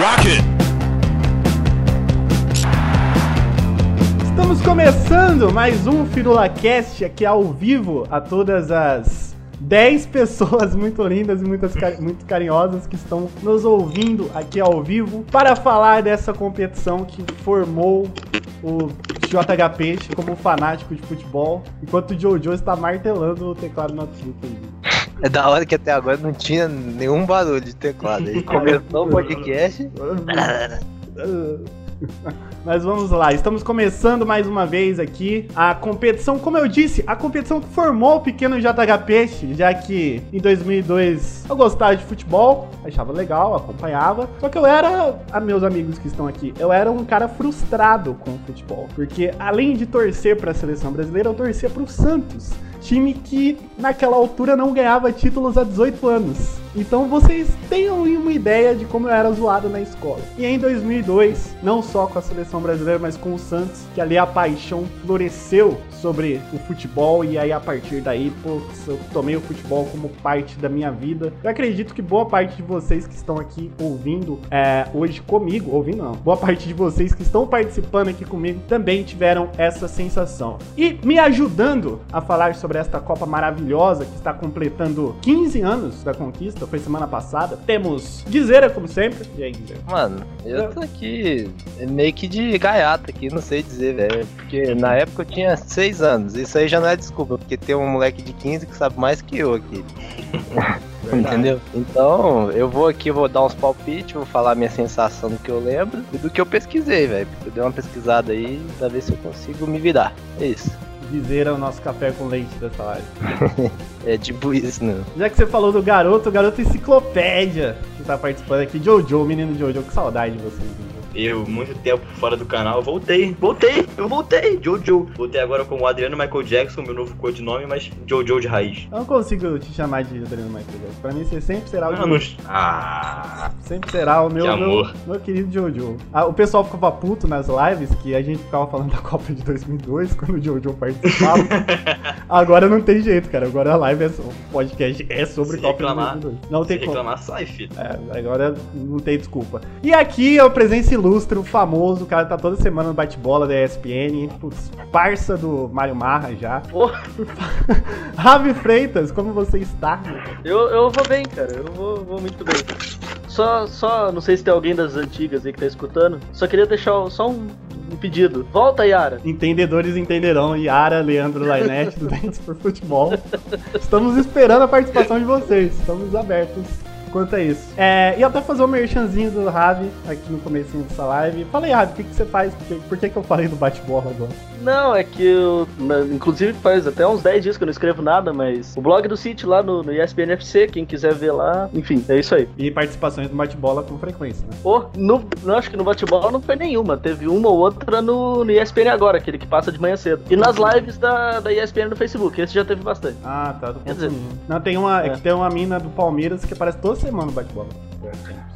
Rocket! Estamos começando mais um FirulaCast aqui ao vivo a todas as 10 pessoas muito lindas e muitas muito carinhosas que estão nos ouvindo aqui ao vivo para falar dessa competição que formou o JHP como fanático de futebol, enquanto o Jojo está martelando o teclado na truta. É da hora que até agora não tinha nenhum barulho de teclado. Aí começou o podcast. Mas vamos lá, estamos começando mais uma vez aqui a competição, como eu disse, a competição que formou o pequeno JH Peixe, já que em 2002 eu gostava de futebol, achava legal, acompanhava, só que eu era, a meus amigos que estão aqui, eu era um cara frustrado com o futebol, porque além de torcer para a seleção brasileira, eu torcia para o Santos. Time que naquela altura não ganhava títulos há 18 anos. Então vocês tenham uma ideia de como eu era zoado na escola. E em 2002, não só com a seleção brasileira, mas com o Santos, que ali a paixão floresceu sobre o futebol e aí a partir daí, eu tomei o futebol como parte da minha vida. Eu acredito que boa parte de vocês que estão aqui ouvindo é, hoje comigo, ouvindo não, boa parte de vocês que estão participando aqui comigo também tiveram essa sensação. E me ajudando a falar sobre esta Copa maravilhosa que está completando 15 anos da conquista, foi semana passada, temos Guizeira, como sempre. E aí, Guizeira? Mano, eu tô aqui meio que de gaiata aqui, não sei dizer, velho. Porque na época eu tinha 6 anos. Isso aí já não é desculpa, porque tem um moleque de 15 que sabe mais que eu aqui. Entendeu? Então, eu vou aqui, vou dar uns palpites, vou falar a minha sensação do que eu lembro e do que eu pesquisei, velho. Porque eu dei uma pesquisada aí pra ver se eu consigo me virar. É isso. Guizeira é o nosso café com leite dessa live. É tipo isso, né? Já que você falou do garoto, o garoto enciclopédia que tá participando aqui, Jojo, menino Jojo, que saudade de você. Jojo. Eu, muito tempo fora do canal, voltei, voltei, eu voltei, Jojo. Voltei agora como Adriano Michael Jackson, meu novo codinome, mas Jojo de raiz. Eu não consigo te chamar de Adriano Michael Jackson. Pra mim, você sempre será o Jojo. não... ah, Sempre será o meu, Que meu, meu querido Jojo. Ah, o pessoal ficava puto nas lives que a gente ficava falando da Copa de 2002 quando o Jojo participava. Agora não tem jeito, cara. Agora a live é o podcast é sobre Se Copa reclamar, de 2002. Não se tem como. reclamar, sai, filho. É, agora não tem desculpa. E aqui é o presença ilustre, o famoso, o cara tá toda semana no bate-bola da ESPN, putz, parça do Mário Marra já. Porra, Ravi Freitas, como você está? eu, eu vou bem, cara. Eu vou, vou muito bem. Só, só, não sei se tem alguém das antigas aí que tá escutando. Só queria deixar só um, um pedido. Volta, Yara. Entendedores entenderão, Yara, Leandro Lainete, do Dentes por Futebol. Estamos esperando a participação de vocês, estamos abertos quanto a isso. É, e até fazer o merchanzinho do Ravi aqui no começo dessa live. Fala aí, Ravi, o que, que você faz? Por, que- por que, que eu falei do bate-bola agora? Não, é que eu. na- inclusive faz até uns 10 dias que eu não escrevo nada, mas o blog do City lá no, no ESPN FC, quem quiser ver lá, enfim, é isso aí. E participações do bate-bola com frequência, né? Pô, no, não, acho que no bate-bola não foi nenhuma. Teve uma ou outra no, no ESPN agora, aquele que passa de manhã cedo. E nas lives da, da ESPN no Facebook, esse já teve bastante. Ah, tá. Quer dizer. Não, tem uma, é. é. que tem uma mina do Palmeiras que aparece toda semana no bate-bola.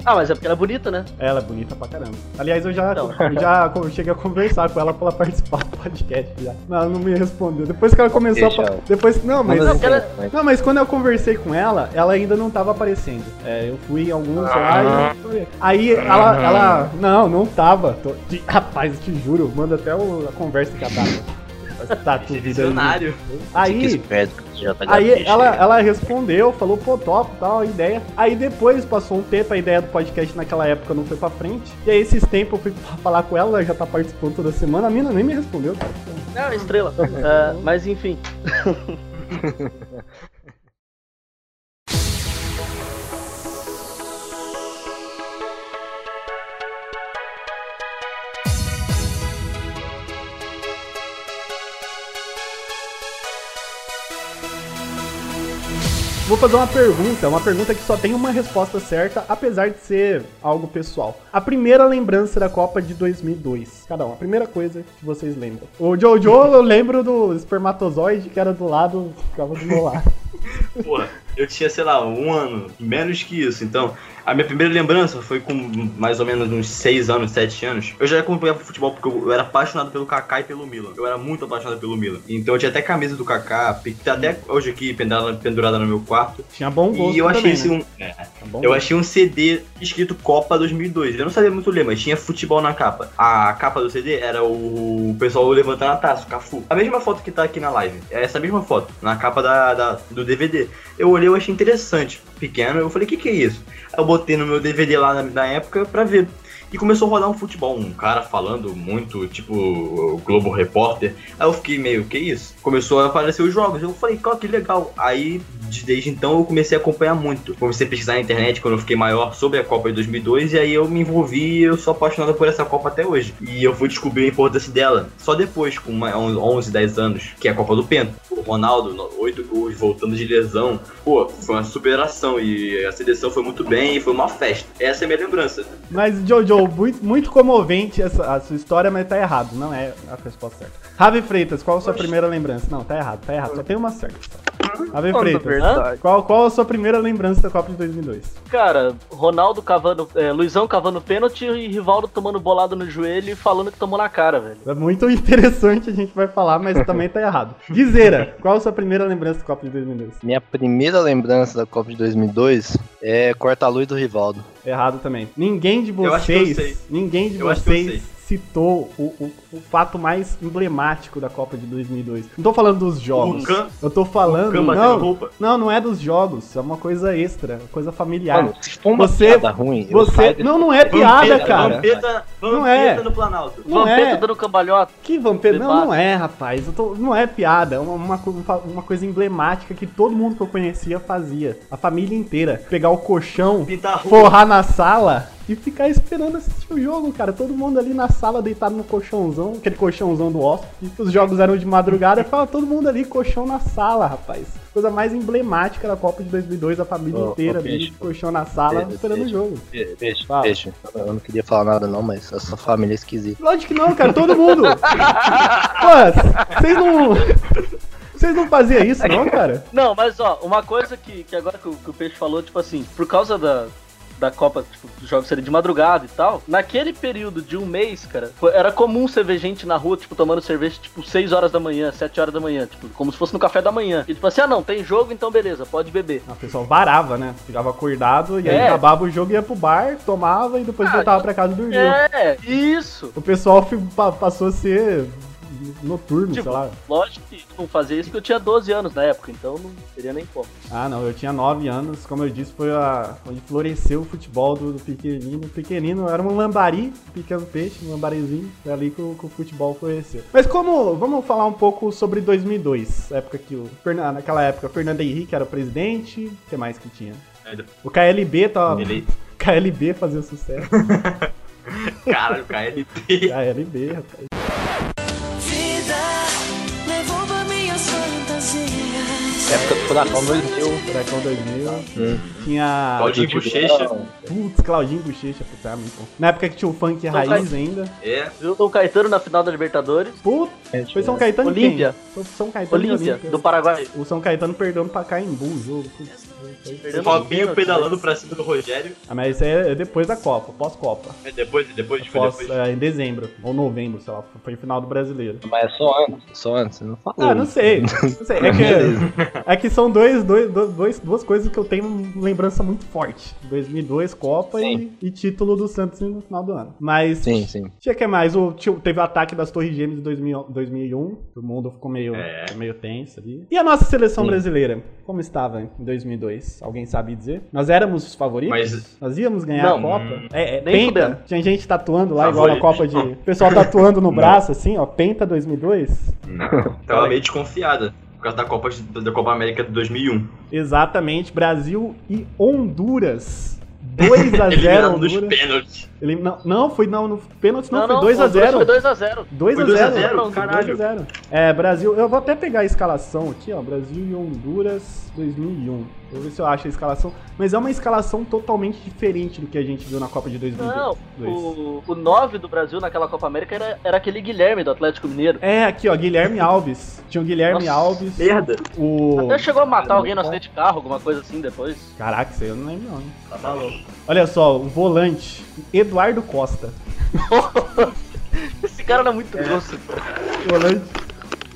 Ah, mas é porque ela é bonita, né? Ela é bonita pra caramba. Aliás, eu já, eu já cheguei a conversar com ela pra ela participar do podcast já. Não, ela não me respondeu. Depois que ela começou Deixa a. ela. Depois. Não, mas. Não, ela- mas- Não, mas quando eu conversei com ela, ela ainda não tava aparecendo. É, eu fui em alguns Ah. lá e... Aí ela, ela. Não, não tava. Tô- Rapaz, eu te juro, manda até o- a conversa que ela tava. Tá tudo Visionário. Aí. tá Aí ela, ela respondeu, falou, pô, top, tal, a ideia. Aí depois passou um tempo, a ideia do podcast naquela época não foi pra frente. E aí esses tempos eu fui falar com ela, ela já tá participando toda semana, a mina nem me respondeu, cara. Não, estrela. Ah, mas enfim. Vou fazer uma pergunta, uma pergunta que só tem uma resposta certa, apesar de ser algo pessoal. A primeira lembrança da Copa de 2002. cada um. A primeira coisa que vocês lembram. O Jojo, eu lembro do espermatozoide que era do lado, ficava do meu lado. Porra, eu tinha, sei lá, um ano, menos que isso. Então, a minha primeira lembrança foi com mais ou menos uns 6 anos, 7 anos. Eu já acompanhava futebol porque eu era apaixonado pelo Kaká e pelo Milan. Eu era muito apaixonado pelo Milan. Então eu tinha até camisa do Kaká, tá até hoje aqui pendurada, pendurada no meu quarto. Tinha bom gosto E eu achei também, esse né? um. é, Tinha bom eu achei um CD escrito Copa 2002. Eu não sabia muito ler, mas tinha futebol na capa. A capa do CD era o pessoal levantando a taça, o Cafu. A mesma foto que tá aqui na live. É essa mesma foto, na capa da, da- do DVD. Eu olhei, eu achei interessante. Pequeno, eu falei, o que, que é isso? Eu botei no meu DVD lá na, na época pra ver. E começou a rodar um futebol, um cara falando muito, tipo, o Globo Repórter. Aí eu fiquei meio, que isso? Começou a aparecer os jogos. Eu falei, cara, que legal. Aí, de- desde então, eu comecei a acompanhar muito. Comecei a pesquisar na internet quando eu fiquei maior sobre a Copa de 2002. E aí eu me envolvi e eu sou apaixonado por essa Copa até hoje. E eu fui descobrir a importância dela só depois, com uma- 11, 10 anos, que é a Copa do Pento. O Ronaldo, no- oito gols, voltando de lesão. Pô, foi uma superação. E a seleção foi muito bem e foi uma festa. Essa é a minha lembrança. Mas, Jojo, muito, muito comovente essa, a sua história, mas tá errado. Não é a resposta certa. Ravi Freitas, qual a sua primeira lembrança? Não, tá errado, tá errado. Só tem uma certa. Freitas, verdade. qual, qual a sua primeira lembrança da Copa de 2002? Cara, Ronaldo cavando. É, Luizão cavando pênalti e Rivaldo tomando bolado no joelho e falando que tomou na cara, velho. É muito interessante, a gente vai falar, mas também tá errado. Guizeira, qual a sua primeira lembrança da Copa de 2002? Minha primeira lembrança da Copa de 2002 é corta-luz do Rivaldo. Errado também. Ninguém de Eu acho que eu sei. vocês, ninguém de Eu acho que eu sei. vocês citou o, o, o fato mais emblemático da Copa de 2002. Não tô falando dos jogos. O Can- Eu tô falando. Não, roupa. não, não é dos jogos. É uma coisa extra, uma coisa familiar. Mano, se for uma Você- piada ruim, Você. Não, não é piada, Vampeta, cara. Vampeta, Não Vampeta é. no Planalto. Não Vampeta é. dando cambalhota. Que vampiro? Não, não é, rapaz. Eu tô- não é piada. É uma, uma, uma coisa emblemática que todo mundo que eu conhecia fazia. A família inteira. Pegar o colchão, forrar na sala e ficar esperando assistir o jogo, cara. Todo mundo ali na sala deitado no colchãozão, aquele colchãozão do hóspede. Os jogos eram de madrugada e ficava todo mundo ali, colchão na sala, rapaz. Coisa mais emblemática da Copa de 2002, a família Ô, ô, inteira ali, Peixe. colchão na sala, Peixe, esperando Peixe. o jogo. Pe- Peixe, Fala. peixe. Eu não queria falar nada não, mas essa família é esquisita. Lógico que não, cara, todo mundo. Pô, vocês não. Vocês não faziam isso, não, cara? Não, mas ó, uma coisa que, que agora que o, que o Peixe falou, tipo assim, por causa da, da Copa, tipo, dos jogos serem de madrugada e tal, naquele período de um mês, cara, era comum você ver gente na rua, tipo, tomando cerveja, tipo, 6 horas da manhã, 7 horas da manhã, tipo, como se fosse no café da manhã. E tipo assim, ah não, tem jogo, então beleza, pode beber. A pessoa varava, né? Ficava acordado e aí É. acabava o jogo, ia pro bar, tomava e depois Ah, voltava pra casa e dormia. É, isso. O pessoal passou a ser noturno, Tipo, sei lá. Lógico que não fazia isso porque eu tinha 12 anos na época, então não teria nem como. Ah, não, eu tinha 9 anos, como eu disse, foi a, onde floresceu o futebol do, do pequenino. O pequenino era um lambari, pequeno peixe, um lambarizinho, foi ali que o, que o futebol floresceu. Mas como, vamos falar um pouco sobre 2002, época que o, naquela época, o Fernando Henrique era o presidente, o que mais que tinha? O KLB tava, Ele- KLB fazia sucesso. Caralho, KLB. KLB, rapaz. Época do Furacão 2000. Furacão 2000. Hum. Tinha. Claudinho Bochecha. Putz, Claudinho Bochecha, puta, é muito bom. Na época que tinha o funk raiz ainda. É. Viu o Dom Caetano na final da Libertadores? Putz, foi São Caetano e Olímpia. quem? São Caetano e Olímpia, do Paraguai. O São Caetano perdendo pra Caimbu o jogo. Putz, O Robinho pênalti, pedalando pra cima do Rogério. Ah, mas isso aí é depois da Copa, pós-Copa. É depois, depois, foi Pós, depois. é, em dezembro, ou novembro, sei lá, foi final do brasileiro. Mas é só antes, só antes, você não falou. Ah, não sei. Não sei. É que, é que são dois, dois, dois, duas coisas que eu tenho lembrança muito forte. 2002, Copa e, e título do Santos no final do ano. Mas Sim, sim. tinha que mais. O, teve o ataque das Torres Gêmeas em 2000 2001. O mundo ficou meio, É. meio tenso ali. E a nossa seleção Sim. brasileira? Como estava em 2002? Alguém sabe dizer? Nós éramos os favoritos? Mas- Nós íamos ganhar Não. a Copa? É, é Nem penta? fudendo. Tinha gente tatuando lá, igual na Copa de... O pessoal tatuando no braço, assim, ó. Penta 2002? Tava meio desconfiada. Por causa da Copa, da Copa América de 2001. Exatamente, Brasil e Honduras. 2 a 0 Eliminado nos Honduras. pênaltis. Ele, não, não, foi não, no pênalti não, Não, foi não, 2x0. Foi 2x0. 2 Foi a 2 a 0, 0, Não, caralho. 2 a 0. É, Brasil, eu vou até pegar a escalação aqui, ó, Brasil e Honduras 2001. Vou ver se eu acho a escalação, mas é uma escalação totalmente diferente do que a gente viu na Copa de 2002. Não, o, o 9 do Brasil naquela Copa América era, era aquele Guilherme do Atlético Mineiro. É, aqui, ó, Guilherme Alves. Tinha o Guilherme Nossa. Alves, Merda. o Até chegou a matar alguém no acidente de carro, alguma coisa assim depois. Caraca, isso aí eu não lembro não. hein? Tá maluco. Olha só, o volante Eduardo Costa. Esse cara era muito grosso. Volante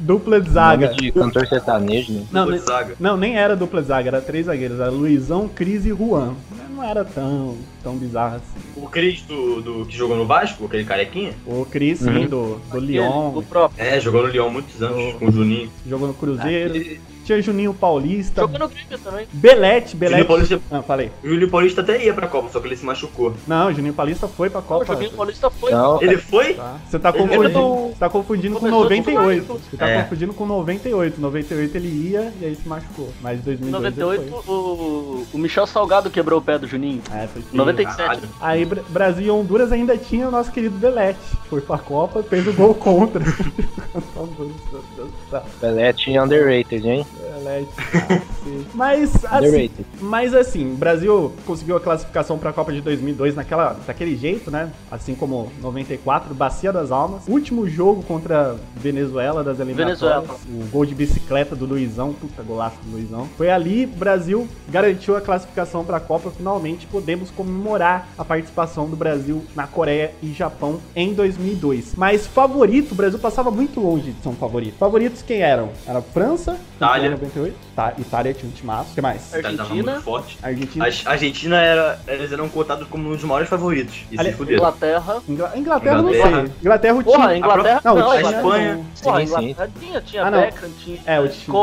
dupla de zaga. Nome de cantor sertanejo, né? Não, Dupla de zaga. não, nem era dupla de zaga, era três zagueiros, era Luizão, Cris e Juan. Não era tão, tão bizarro assim. O Cris do, do que jogou no Vasco, aquele carequinha. O Cris, sim, do, do Lyon, O próprio. É, jogou no Lyon muitos anos, com o Juninho. jogou no Cruzeiro. Tinha Juninho Paulista. Jogou no Grêmio também. Belete, Juninho Belete. Paulista, Ah, falei. o Juninho Paulista até ia pra Copa, só que ele se machucou. Não, Juninho Paulista foi pra Copa. Juninho Paulista foi. Não, Ele foi? Tá? Você tá confundindo, tá confundindo com Começou 98. tudo Você tá É. confundindo com 98. 98 ele ia e aí se machucou. Mas em Em 2002 ele 98, o, o Michel Salgado quebrou o pé do Juninho. É, foi feio. 97. Caralho. Aí Bra- Brasil e Honduras ainda tinha o nosso querido Belete. Foi pra Copa, fez o gol contra. Tinha underrated, hein? Mas assim, mas assim, o Brasil conseguiu a classificação pra Copa de 2002 naquela, daquele jeito, né? Assim como 94, Bacia das Almas. Último jogo contra Venezuela das eliminatórias. Venezuela. O gol de bicicleta do Luizão, puta golaço do Luizão. Foi ali, o Brasil garantiu a classificação pra Copa. Finalmente podemos comemorar a participação do Brasil na Coreia e Japão em 2002. Mas favorito, o Brasil passava muito longe de ser um favorito. Favoritos quem eram? Era França, Itália. 98. Tá, Itália tinha um timaço. O que mais? Itália tava Argentina. muito forte. Argentina. A Argentina era. Eles eram contados como um dos maiores favoritos. E Ali- se fuderam. Inglaterra. Ingla- Inglaterra, não Inglaterra. sei. Inglaterra o Porra. Inglaterra. Não, Não, a Espanha. Porra, Sim, sim. Inglaterra tinha, tinha Ah, não. Beckham, tinha É, o time.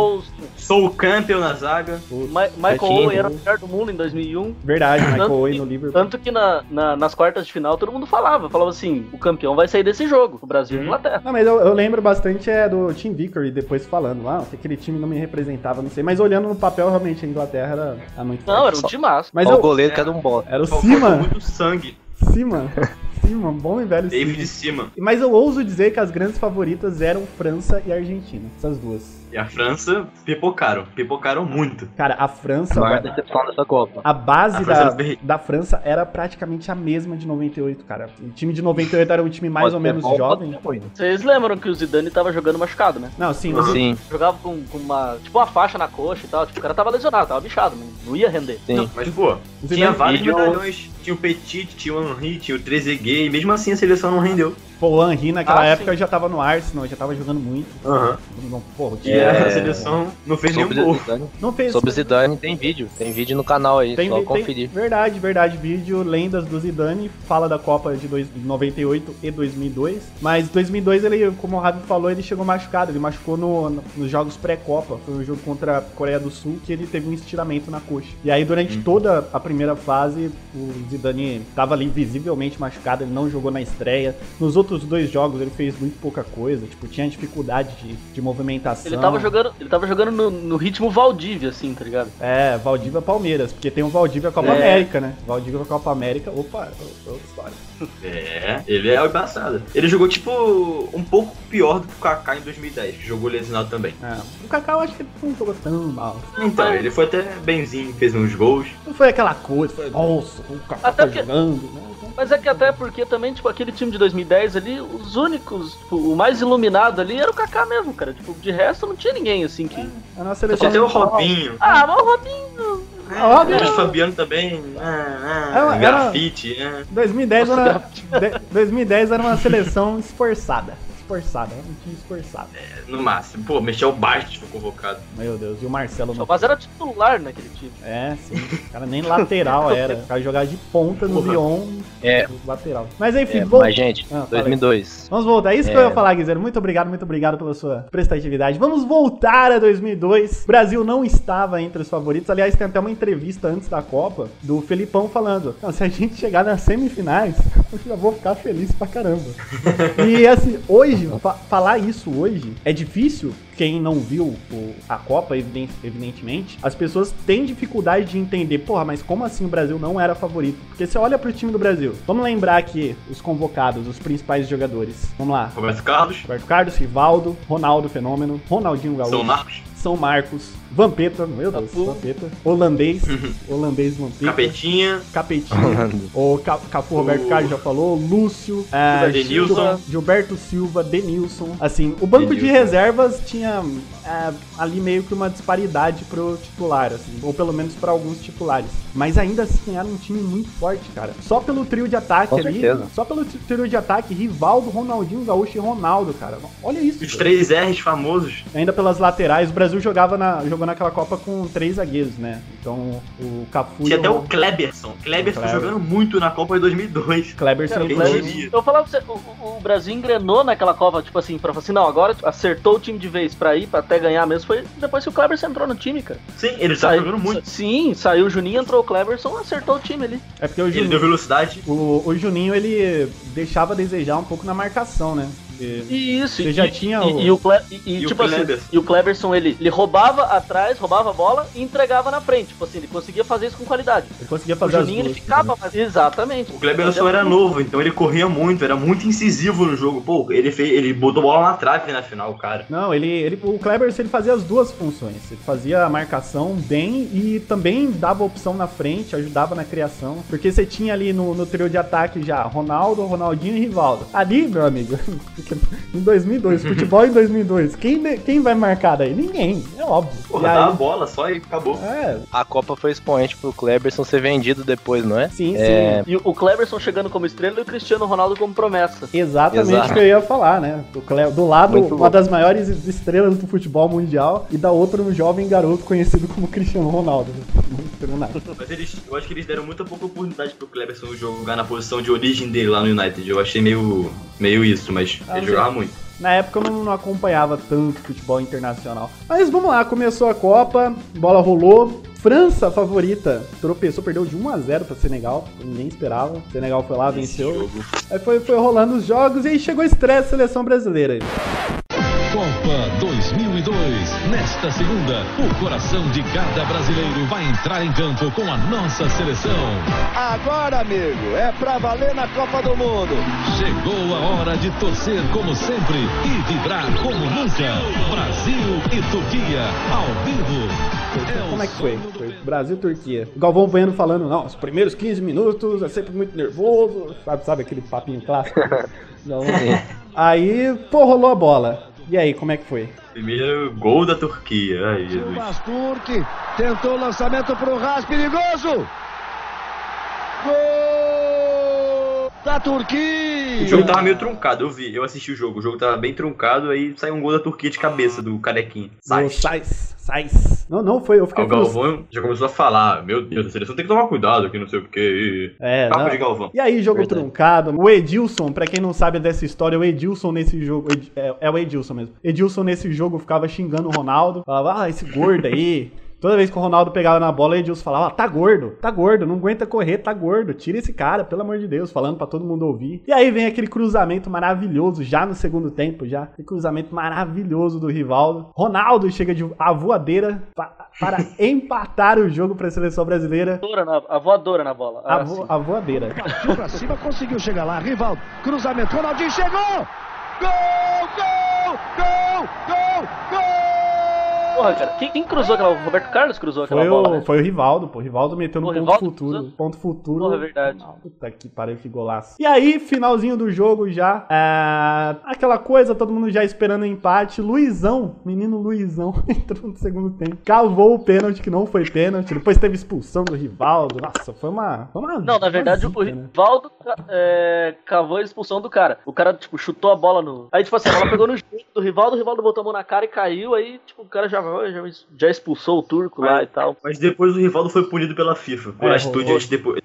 Sou o Campbell na zaga. o- Ma Michael tinha, Owen era o melhor do mundo em 2001. Verdade, Michael Owen no Liverpool. Tanto que na, na- nas quartas de final todo mundo falava, falava assim, o campeão vai sair desse jogo, o Brasil e a Uhum. Inglaterra. Não, mas eu, eu lembro bastante é do Tim Vickery depois falando, ah, que aquele time não me representava, não sei. Mas olhando no papel, realmente a Inglaterra era, era muito Não, forte. era um timaço. Mas o goleiro que era um bosta. era o Cima. muito sangue. Cima. Cima, bom e velho David Cima. de cima. Mas eu ouso dizer que as grandes favoritas eram França e Argentina. Essas duas. E a França pipocaram. Pipocaram muito. Cara, a França. A maior decepção dessa Copa. A base A da, França era bem- da França era praticamente a mesma de 98, cara. O time de 98 era um time mais Pode ou menos bom, jovem. ruim. Vocês lembram que o Zidane tava jogando machucado, né? Não, sim, Sim, Jogava com, com uma, tipo uma faixa na coxa e tal, tipo, o cara tava lesionado, tava bichado, não, não ia render. sim. Não, mas, pô, tinha vários medalhões. Tinha o Petit, tinha o Henry, tinha o Trezeguet. E mesmo assim a seleção não rendeu. Pô, o Henry naquela Ah, época sim. já tava no Arsenal, já tava jogando muito. Aham. Não, Pô, o time É. a seleção não fez nenhum Sobre o gol. Não fez. sobre o Zidane tem vídeo. Tem vídeo no canal aí, Tem, só tem- conferir. verdade, verdade. Vídeo Lendas do Zidane fala da Copa de dois- 98 e 2002. Mas 2002 ele, como o Ravi falou, ele chegou machucado. Ele machucou no, no- nos jogos pré-Copa. Foi um jogo contra a Coreia do Sul que ele teve um estiramento na coxa. E aí durante toda a primeira fase o Zidane tava ali visivelmente machucado. Ele não jogou na estreia. Nos outros dois jogos ele fez muito pouca coisa. Tipo tinha dificuldade de, de movimentação. Ele tava jogando, ele tava jogando no, no ritmo Valdívia, assim, tá ligado? É, Valdívia Palmeiras, porque tem o Valdívia Copa É. América, né? Valdívia Copa América, opa, outra história. É, ele é embaçado. Ele jogou, tipo, um pouco pior do que o Kaká em 2010, que jogou lesionado também. É, o Kaká eu acho que ele não jogou tão mal. Então, ele foi até benzinho, fez uns gols. Não foi aquela coisa, foi, nossa, o Kaká Até tá jogando, né? Mas é que até porque também, tipo, aquele time de 2010 ali, os únicos, tipo, o mais iluminado ali era o Kaká mesmo, cara. Tipo, de resto não tinha ninguém assim que. A nossa Só seleção... tem o Robinho. Ah, mas o Robinho. Ah, o Robinho- O Fabiano também. Ah, Era- ah, era- grafite. ah. 2010 era, de- 2010 era uma seleção esforçada. Esforçada, um time esforçado. No máximo. Pô, Michel Bastos foi convocado. Meu Deus, e o Marcelo não. Mas era titular naquele time. É, sim. O cara nem lateral era. O cara jogava de ponta no. Lyon, É, lateral. Mas enfim, é vou- mas gente, Ah, fala aí. 2002. Vamos voltar. É isso que É. eu ia falar, Guizero. Muito obrigado, muito obrigado pela sua prestatividade. Vamos voltar a 2002. O Brasil não estava entre os favoritos. Aliás, tem até uma entrevista antes da Copa do Felipão falando: "Não, se a gente chegar nas semifinais, eu já vou ficar feliz pra caramba. E assim, hoje, fa- falar isso hoje é difícil. Quem não viu o- a Copa, eviden- evidentemente, as pessoas têm dificuldade de entender, porra, mas como assim o Brasil não era favorito? Porque você olha pro time do Brasil. Vamos lembrar aqui os convocados, os principais jogadores. Vamos lá. Roberto Carlos, Roberto Carlos, Rivaldo, Ronaldo Fenômeno, Ronaldinho Gaúcho, São Marcos, São Marcos, Vampeta, meu Deus, Cafu. Vampeta, holandês, holandês Vampeta, Capetinha, Capetinha, o Ca- Cafu Roberto O- Carlos já falou, Lúcio, é, Denilson. Gil- Gilberto Silva, Denilson. Assim, o banco de Denilson. reservas tinha é, ali meio que uma disparidade pro titular, assim, ou pelo menos para alguns titulares. Mas ainda assim era um time muito forte, cara. Só pelo trio de ataque Com ali, certeza. só pelo trio de ataque, Rivaldo, Ronaldinho Gaúcho e Ronaldo, cara. Olha isso. os cara. três R's famosos. Ainda pelas laterais, o Brasil jogava na, jogou naquela Copa com três zagueiros, né? Então o Cafu Tinha e até o Kleberson. Kleber ficou Kleber. jogando muito na Copa de 2002. Kleberson Cara, e Brasil- diria? eu falava pra você, o, o Brasil engrenou naquela Copa, tipo assim, pra falar assim, não, agora acertou o time de vez pra ir, pra até ganhar mesmo, foi depois que o Cleberson entrou no time, cara. Sim, ele tá Saiu- jogando muito. Sim, saiu o Juninho, entrou o Cleberson, acertou o time ali. É porque o Ele deu Juninho, velocidade. o, o Juninho ele deixava a desejar um pouco na marcação, né? E isso, Você e, já e- tinha e, o- e o, Cle, e, e, E o tipo assim, e o Cleberson ele, ele roubava atrás, roubava a bola e entregava na frente. Tipo assim, ele conseguia fazer isso com qualidade. ele conseguia O fazer as Juninho ele ficava, mas, exatamente. O Kleberson era novo, então ele corria muito, era muito incisivo no jogo. Pô, ele, fez, ele botou bola na trave na final, cara. Não, ele, ele, o Kleberson ele fazia as duas funções. Ele fazia a marcação bem e também dava opção na frente, ajudava na criação. Porque você tinha ali no, no trio de ataque já Ronaldo, Ronaldinho e Rivaldo. Ali, meu amigo, em 2002, futebol em 2002, quem, quem vai marcar daí? Ninguém, é óbvio. Porra, E dá a aí- bola só e acabou. É, A Copa foi expoente pro Kleberson ser vendido depois, não é? sim, É, sim. E o Cleberson chegando como estrela e o Cristiano Ronaldo como promessa. Exatamente o que eu ia falar, né? Do, Cle- do lado, Muito uma das maiores estrelas do futebol mundial e da outra um jovem garoto conhecido como Cristiano Ronaldo. Não esperou nada. Mas eles, eu acho que eles deram muita pouca oportunidade pro Kleberson jogar na posição de origem dele lá no United. Eu achei meio, meio isso, mas Ah, ele jogava muito. Na época eu não, não acompanhava tanto futebol internacional. Mas vamos lá, começou a Copa, bola rolou. França, favorita, tropeçou, perdeu de 1 a 0 para Senegal. Ninguém esperava. Senegal foi lá, Esse venceu. jogo. Aí foi, foi rolando os jogos e aí chegou a estreia da seleção brasileira. Copa 2002. Nesta segunda, o coração de cada brasileiro vai entrar em campo com a nossa seleção. Agora, amigo, é pra valer na Copa do Mundo. Chegou a hora de torcer como sempre e vibrar como nunca. Brasil e Turquia, ao vivo. É Como é que foi? Foi Pelé. Brasil e Turquia. O Galvão Bueno falando, não, os primeiros 15 minutos é sempre muito nervoso. Sabe, sabe aquele papinho clássico? Galvão. Aí, pô, rolou a bola. E aí, como é que foi? Primeiro gol da Turquia. Ai, Jesus. Basturk tentou o lançamento pro Ras, perigoso. Gol da O Turquia. jogo tava meio truncado, eu vi, eu assisti o jogo. O jogo tava bem truncado, aí saiu um gol da Turquia de cabeça do carequinho. Sai, Sai. sai. Não, não, foi, eu fiquei o frustrado. Galvão já começou a falar, meu Deus, a seleção tem que tomar cuidado aqui, não sei o que. É, Papo não. de Galvão. E aí, jogo Verdade. truncado. O Edilson, pra quem não sabe dessa história, o Edilson nesse jogo. Ed- É, é o Edilson mesmo. Edilson nesse jogo ficava xingando o Ronaldo. Falava, ah, esse gordo aí. Toda vez que o Ronaldo pegava na bola, o Edilson falava, ah, tá gordo, tá gordo, não aguenta correr, tá gordo, tira esse cara, pelo amor de Deus, falando pra todo mundo ouvir. E aí vem aquele cruzamento maravilhoso, já no segundo tempo, já. Aquele cruzamento maravilhoso do Rivaldo. Ronaldo chega de a voadeira pa- para empatar o jogo pra seleção brasileira. Voadora na- A voadora na bola. A, Ah, vo- sim. a voadeira. Partiu pra cima, conseguiu chegar lá. Rivaldo, cruzamento. Ronaldinho chegou. Gol, gol, gol, gol, gol. Porra, cara, quem, quem cruzou aquela. O Roberto Carlos cruzou aquela Foi bola, o, né? foi o Rivaldo, pô. O Rivaldo meteu no Pô, ponto Rivaldo futuro. cruzou? Ponto futuro. Porra, é verdade. Puta que pariu, que golaço. E aí, finalzinho do jogo já. é, aquela coisa, todo mundo já esperando o empate. Luizão, menino Luizão, entrou no segundo tempo. Cavou o pênalti, que não foi pênalti. Depois teve expulsão do Rivaldo. Nossa, foi uma. Foi uma Não, na verdade, uma o zica, né? Rivaldo é, cavou a expulsão do cara. O cara, tipo, chutou a bola no. Aí, tipo assim, a bola pegou no jeito do Rivaldo, o Rivaldo botou a mão na cara e caiu. Aí, tipo, o cara já já, já expulsou o turco lá e tal. Mas depois o Rivaldo foi punido pela FIFA por É, atitude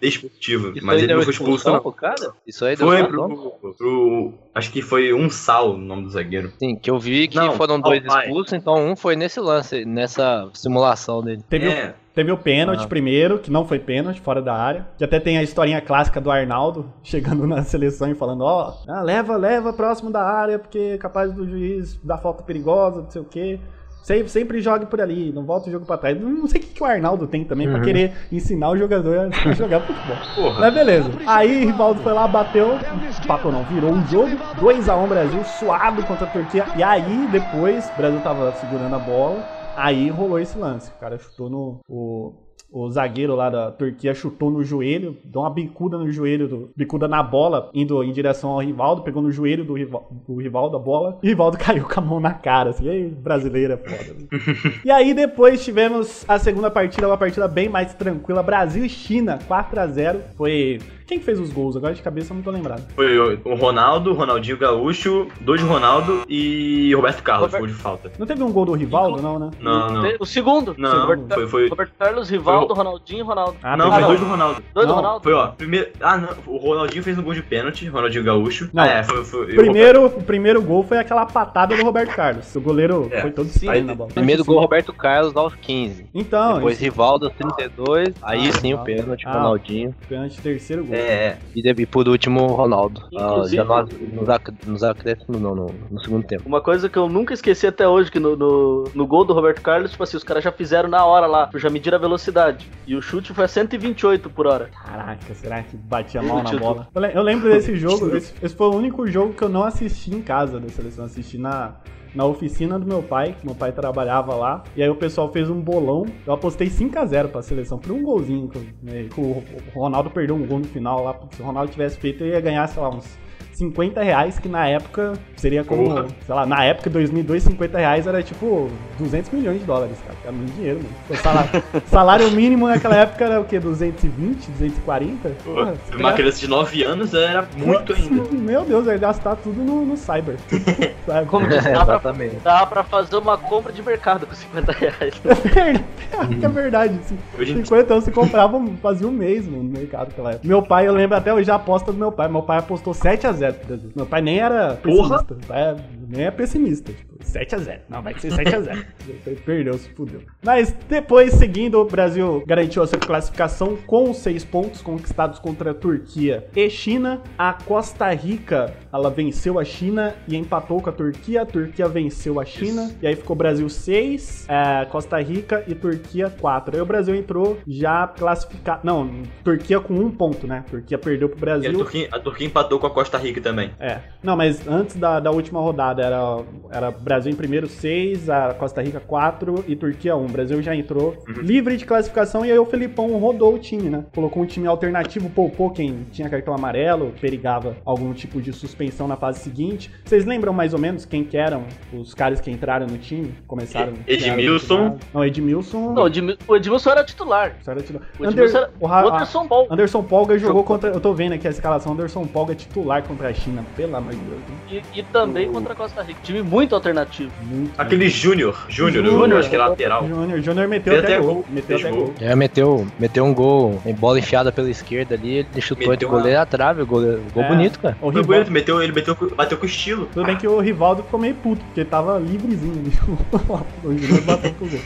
desportiva. Isso Mas ele não foi expulso, expulsão não. pro cara? Isso aí deu Foi expulsão? pro, pro. Acho que foi um sal o nome do zagueiro. Sim, que eu vi que Não, foram dois expulsos, então um foi nesse lance, nessa simulação dele. Teve, o, É. teve o pênalti Ah. primeiro, que não foi pênalti, fora da área. Que até tem a historinha clássica do Arnaldo chegando na seleção e falando: Ó, ah, leva, leva próximo da área, porque é capaz do juiz dar falta perigosa, não sei o quê. Sempre, sempre jogue por ali, não volta o jogo pra trás. Não sei o que, que o Arnaldo tem também pra Uhum. querer ensinar o jogador a jogar futebol. Porra. Mas beleza. Aí Rivaldo foi lá, bateu, empatou não, virou um jogo, 2x1 Brasil, suado contra a Turquia. E aí depois, o Brasil tava segurando a bola, aí rolou esse lance. O cara chutou no. O, o zagueiro lá da Turquia chutou no joelho, deu uma bicuda no joelho, do, bicuda na bola, indo em direção ao Rivaldo, pegou no joelho do, Rival, do Rivaldo a bola, e o Rivaldo caiu com a mão na cara, assim, e aí, brasileira, foda. né? e aí depois tivemos a segunda partida, uma partida bem mais tranquila, Brasil e China, 4 a 0 Foi. Quem que fez os gols? Agora de cabeça eu não tô lembrado. Foi o Ronaldo, Ronaldinho Gaúcho, dois de Ronaldo e Roberto Carlos, Robert- gol de falta. Não teve um gol do Rivaldo, não, né? Não, não. O segundo. Não, Roberto, foi- foi- Roberto Carlos, Rivaldo, Ronaldinho e Ronaldo. Ah, não, foi não. dois do Ronaldo. Dois do Ronaldo? Foi, ó, primeiro. Ah, não. O Ronaldinho fez um gol de pênalti, Ronaldinho Gaúcho. Não. Ah, é, foi. foi o Primeiro, o primeiro gol foi aquela patada do Roberto Carlos. O goleiro É, foi todo sim. estranho na bola. Primeiro gol Roberto Carlos aos 15. Então, Depois esse Rivaldo aos 32. Aí Ah, sim tá. o pênalti, Ah. Ronaldinho. pênalti terceiro gol. É, é. E, de- e por último, Ronaldo. Ah, Inclusive- já nos, ac- nos acréscimos, não, no, no segundo tempo. Uma coisa que eu nunca esqueci até hoje, que no, no, no gol do Roberto Carlos, tipo assim, os caras já fizeram na hora lá, já mediram a velocidade. E o chute foi a 128 por hora. Caraca, será que batia mal na bola? Eu le- Eu lembro desse jogo, esse, esse foi o único jogo que eu não assisti em casa da seleção, assisti na, na oficina do meu pai, que meu pai trabalhava lá, e aí o pessoal fez um bolão, eu apostei 5x0 pra seleção, por um golzinho, né, o o Ronaldo perdeu um gol no final lá, porque se o Ronaldo tivesse feito, eu ia ganhar, sei lá, uns 50 reais, que na época seria como, Porra. sei lá, na época, 2002, 50 reais era tipo 200 milhões de dólares, cara. Era muito dinheiro, mano. O salário, salário mínimo naquela época era o quê? 220, 240? Porra, tá uma criança de 9 anos era muito ainda. Meu Deus, ia gastar tudo no, no cyber. Sabe? Como diz, dá, Exatamente. pra, dá pra fazer uma compra de mercado com 50 reais. é verdade. Assim, 50 anos você comprava, fazia um mês mano, no mercado naquela época. Meu pai, eu lembro até hoje a aposta do meu pai. Meu pai apostou 7x0 era. Meu pai nem era pessimista. Porra. Pai nem é pessimista. Tipo, 7x0. Não, vai ser 7x0. Ele Perdeu, se fudeu. Mas depois, seguindo, o Brasil garantiu a sua classificação com os 6 pontos conquistados contra a Turquia e China. A Costa Rica, ela venceu a China e empatou com a Turquia. A Turquia venceu a China. E aí ficou Brasil 6, é, Costa Rica e Turquia 4. Aí o Brasil entrou já classificado. Não, Turquia com um ponto, né? Turquia perdeu pro E a Brasil. Turquia, a Turquia empatou com a Costa Rica também. É. Não, mas antes da, da última rodada era, era Brasil em primeiro 6, a Costa Rica 4 e Turquia 1. O Brasil já entrou livre de classificação e aí o Felipão rodou o time, né? Colocou um time alternativo, poupou quem tinha cartão amarelo, perigava algum tipo de suspensão na fase seguinte. Vocês lembram mais ou menos quem que eram os caras que entraram no time? Começaram. Edmilson. Não, Edmilson. Não, o Edmi- o Edmilson era titular. Isso era titular. O Ander- Edmilson era. o Ra- O Anderson Ball. Anderson Polga jogou contra. Eu tô vendo aqui a escalação. Anderson Polga titular contra a China. Pelo amor de Deus. E, e também contra a Costa Rica. Time muito alternativo. Muito. Aquele Júnior. Júnior, eu Júnior. acho que é lateral. Júnior, Júnior meteu até, até gol. gol, Meteu até gol. gol. É, meteu, meteu um gol em bola enfiada pela esquerda ali, ele chutou Meteu de goleiro à trave, goleiro, gol É. bonito, cara. O Foi Rivaldo, bonito, meteu, ele meteu, com- bateu com estilo. tudo bem que o Rivaldo ficou meio puto, porque tava livrezinho ali. o Júnior bateu pro gol.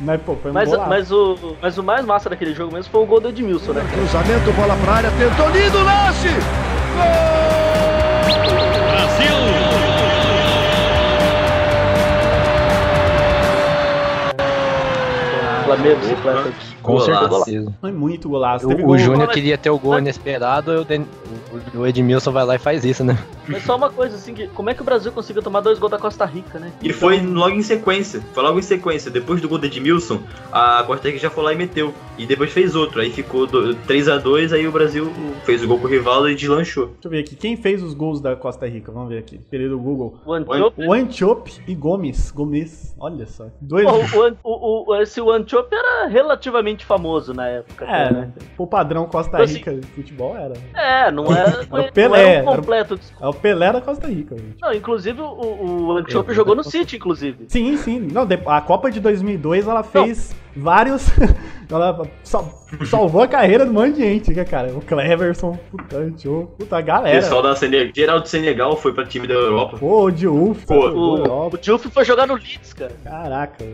Mas, pô, foi um Mas, mas, o, mas o mais massa daquele jogo mesmo foi o gol do Edmilson, né? Cruzamento, bola pra área, tentou lindo lance! Flamengo, bicicleta. Com certeza. Foi muito golaço. O, Teve o Júnior queria ter o gol inesperado, e o, Den- o- Edmilson vai lá e faz isso, né? Mas só uma coisa assim, que, como é que o Brasil conseguiu tomar dois gols da Costa Rica, né? E foi logo em sequência. Foi logo em sequência. Depois do gol do Edmilson, a Costa Rica já foi lá e meteu. E depois fez outro. Aí ficou 3x2, aí o Brasil fez o gol com o Rivaldo e deslanchou. Deixa eu ver aqui. Quem fez os gols da Costa Rica? Vamos ver aqui. Querido Google. O Antiope. O Antiope e Gomes. Gomes. Olha só. Dois. Pô, o, o, o, o- esse o Antiope era relativamente famoso na época. É, né? né? O padrão Costa Assim- Rica de futebol era. É, não era, não o Pelé, era era um completo. É o Pelé da Costa Rica, gente. Não, inclusive o, o Anchope jogou no City, inclusive. Sim, sim. Não, a Copa de 2002 ela fez vários. ela sal- salvou a carreira de um monte de gente, né, cara? O Cleverson, puta, Ancho, puta, a O galera. pessoal da Senegal, geral do Senegal foi pra time da Europa. Pô, o Diouf, Pô, O, Europa. o Diouf foi jogar no Leeds, cara. Caraca.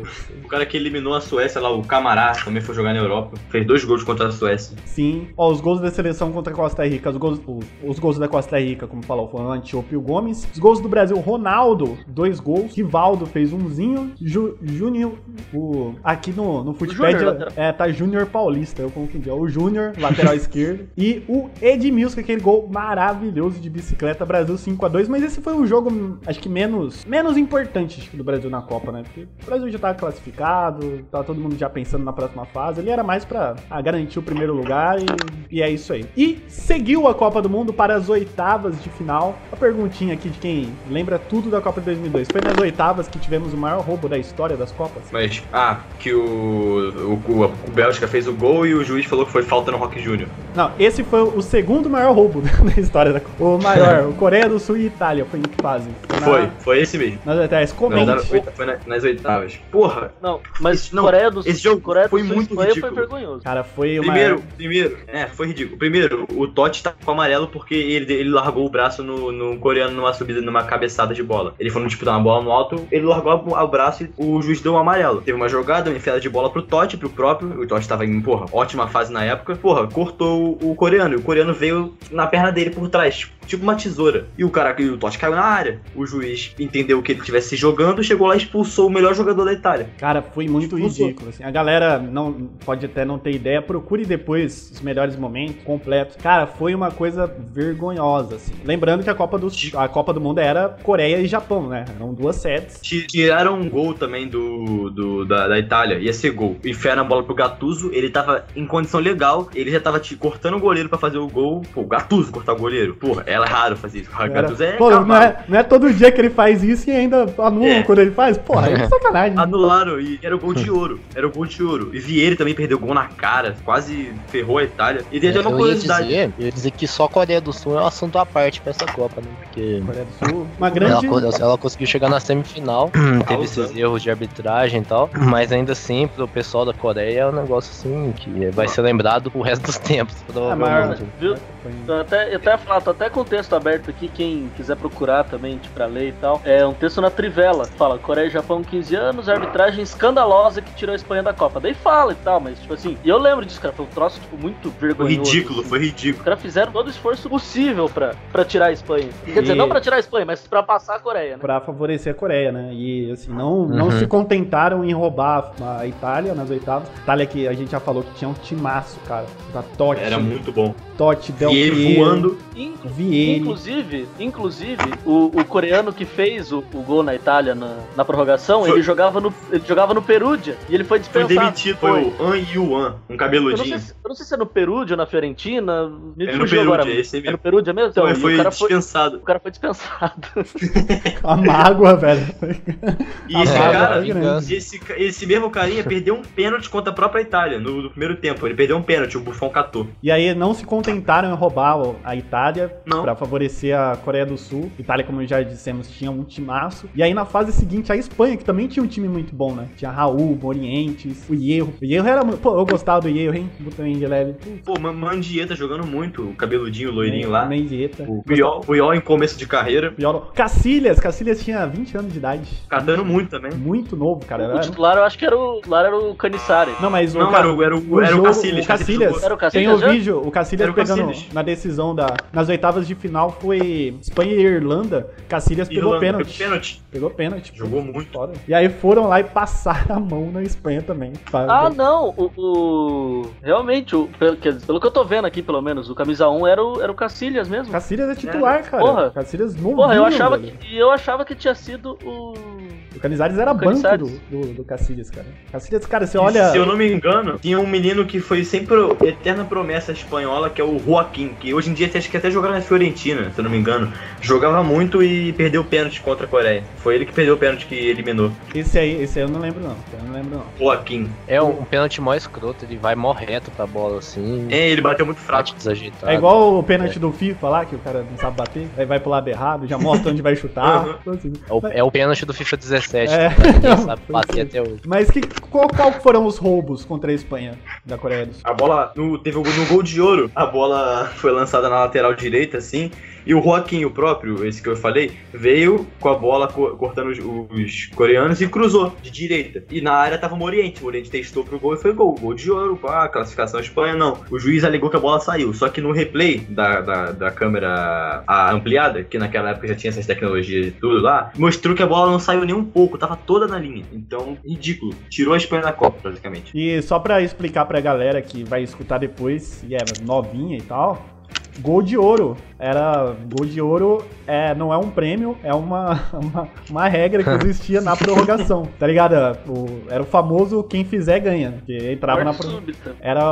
O cara que eliminou a Suécia lá, o Camará, também foi jogar na Europa. Fez dois gols contra a Suécia. Sim. Ó, os gols da seleção contra a Costa Rica, os gols, os, os gols da Costa Rica, como falou, foram o Antiope e o Gomes. Os gols do Brasil, Ronaldo, dois gols. Rivaldo fez umzinho. Ju, Júnior, o, aqui no, no Footpad, Júnior, lateral. é, tá Júnior Paulista, eu confundi. É o Júnior, lateral esquerdo. E o Edmilson, aquele gol maravilhoso de bicicleta, Brasil 5x2. Mas esse foi o jogo, acho que menos, menos importante acho que, do Brasil na Copa, né? Porque o Brasil já tava classificado, tava todo mundo já pensando na próxima fase. Ele era mais pra ah, garantir o primeiro lugar e, e é isso aí. E seguiu a Copa do Mundo para as oitavas de final. A perguntinha aqui de quem lembra tudo da Copa de 2002. Foi nas oitavas que tivemos o maior roubo da história das Copas? Mas, ah, que o, o, o, o Bélgica fez o gol e o juiz falou que foi falta no Rock Júnior. Não, esse foi o segundo maior roubo da história da Copa. O maior, o Coreia do Sul e Itália. Foi em que fase? Na- Foi, foi esse mesmo. Nas oitavas. Comente. foi, foi na- nas oitavas. Porra, Não, mas Esse- não, Coreia do Sul. esse jogo Coreia foi Sul muito Espanha ridículo. foi vergonhoso. Cara, foi o Primeiro, maior... primeiro, é, foi ridículo. Primeiro, o Totti tá com amarelo porque ele, ele largou o braço no, no coreano numa subida, numa cabeçada de bola. Ele foi disputar uma bola no alto, ele largou a- o braço e o juiz deu um amarelo. Teve uma jogada, uma enfiada de bola pro Totti, pro próprio. O Totti tava em, porra, ótima fase na época. Porra, cortou o coreano. E o coreano veio na perna dele por trás, tipo, uma tesoura. E o cara, e o Totti caiu na área. O juiz entendeu que ele estivesse se jogando, chegou lá e expulsou o melhor jogador da Itália. Cara, foi muito Expulsou. ridículo. Assim. A galera não pode até não ter ideia. Procure depois os melhores momentos completos. Cara, foi uma coisa vergonhosa. Assim. Lembrando que a Copa do, a Copa do Mundo era Coreia e Japão, né? Eram duas sets. Ti- Tiraram um gol também do, do- da, da Itália, ia ser gol. Enfiaram a bola pro Gattuso, ele tava em condição legal, ele já tava te cortando o goleiro pra fazer o gol. Pô, o Gattuso cortar o goleiro. Porra, é raro fazer isso. O Era- Gattuso é Pô, não é, não é todo dia que ele faz isso e ainda anulam É. quando ele faz? Porra, é sacanagem. Anularam e era o gol de ouro. Era o gol de ouro. E Vieira também perdeu gol na cara, quase ferrou a Itália. E tem até uma eu ia curiosidade. dizer, eu ia dizer que só a Coreia do Sul é um assunto à parte pra essa Copa, né? Porque Coreia do Sul. Uma ela, grande. co- ela conseguiu chegar na semifinal, teve esses erros de arbitragem e tal, mas ainda assim, pro pessoal da Coreia é um negócio assim que vai ser lembrado pro resto dos tempos, É, provavelmente. Viu? Foi- Então, até, eu até falar, tô até com o texto aberto aqui, quem quiser procurar também, tipo, pra ler e tal. É um texto na Trivela. Fala, Coreia e Japão, 15 anos, arbitragem escandalosa que tirou a Espanha da Copa. Daí fala e tal, mas, tipo assim, e eu lembro disso, cara, foi um troço, tipo, muito Foi vergonhoso. ridículo, assim. foi Os ridículo. caras fizeram todo o esforço possível pra, pra tirar a Espanha. Quer dizer, E- não pra tirar a Espanha, mas pra passar a Coreia, né? Pra favorecer a Coreia, né? E assim, não, não Uhum. se contentaram em roubar a Itália nas oitavas. Itália que a gente já falou que tinha um timaço, cara. Da Totti, Era muito bom. Totti, Del E ele Piero, voando. Inclusive, inclusive o, o coreano que fez o, o gol na Itália na, na prorrogação, Foi- ele jogava, no, ele jogava no Perugia e ele foi Foi dispensado. demitido, foi o An Yuan, um Eu não, cabeludinho. sei se, eu não sei se é no Perugia ou na Fiorentina. Me É no Perugia, agora. esse É no mesmo. Perugia mesmo? Então, Foi, foi o, cara foi, dispensado. o cara foi dispensado. A mágoa, velho. E esse mágoa cara, é esse, esse mesmo carinha perdeu um pênalti contra a própria Itália no, no primeiro tempo. Ele perdeu um pênalti, o Buffon catou. E aí não se contentaram em roubar o- a Itália Não. pra favorecer a Coreia do Sul. Itália, como já dissemos, tinha um timaço. E aí na fase seguinte a Espanha, que também tinha um time muito bom, né? Tinha Raul, Morientes, o Hierro. O Hierro era... Pô, eu gostava do Hierro, hein? Botão de leve. Pô, Man- Mandieta jogando muito, o cabeludinho, o loirinho lá. Mendieta. O Puyol, Puyol em começo de carreira, Pior. Cacilhas, Cacilhas tinha 20 anos de idade. catando muito também. Muito novo, cara. o Era- titular eu acho que era o, o titular era o Canissari. Não, mas Não, o, Ca- era o, era o, era jogo- o Cacilhas. o Cacilhas. Era o Tem Cacilhas o já? vídeo, o Cacilhas Pegando Cacilhas. na decisão da. Nas oitavas de final foi Espanha e Irlanda. Cacilhas pegou Irlanda, pênalti. pegou pênalti. Pegou pênalti. Jogou muito. Foda. E aí foram lá e passaram a mão na Espanha também. Ah, não, o, o- realmente, o, pelo, pelo que eu tô vendo aqui, pelo menos, o camisa 1 era o, era o Cacilhas mesmo. Cacilhas é titular, cara. Porra. Cacilhas novinho, Porra, eu achava velho. que, e eu achava que tinha sido o, Canizares era banco do, Canizares. do, do Cacilhas, cara. Cacilhas, cara, você olha. Se eu não me engano, tinha um menino que foi sempre o- eterna promessa espanhola, que é o Joaquim, que hoje em dia acho que até joga na Fiorentina, se eu não me engano. Jogava muito e perdeu o pênalti contra a Coreia. Foi ele que perdeu o pênalti que eliminou. Esse aí, esse aí eu não lembro, não. Eu não lembro, não. Joaquim. É um, um pênalti mó escroto, ele vai mó reto pra bola assim. É, ele bateu muito fraco. Desajeitado. É igual o pênalti do FIFA lá, que o cara não sabe bater, aí vai pro lado errado, já mostra onde vai chutar. Uhum. Então, assim, É o, é o pênalti do FIFA 17, É. que ninguém sabe bater até hoje. Mas que, qual, qual foram os roubos contra a Espanha da Coreia do Sul? A bola no, teve no gol de ouro. A bola foi lançada na lateral direita, assim. E o Joaquim, o próprio, esse que eu falei, veio com a bola co- cortando os, os coreanos e cruzou de direita. E na área tava o Moriente. O Moriente testou pro gol e foi gol. Gol de ouro, pá, classificação Espanha, não. O juiz alegou que a bola saiu. Só que no replay da, da, da câmera ampliada, que naquela época já tinha essas tecnologias e tudo lá, mostrou que a bola não saiu nem um pouco, tava toda na linha. Então, ridículo. Tirou a Espanha da Copa, praticamente. E só pra explicar pra galera que vai escutar depois, e é novinha e tal, gol de ouro. Era. Gol de ouro é, não é um prêmio, é uma, uma, uma regra que existia na prorrogação. Tá ligado? O- era o famoso quem fizer ganha. Que entrava na Morte prorrogação. súbita. Era.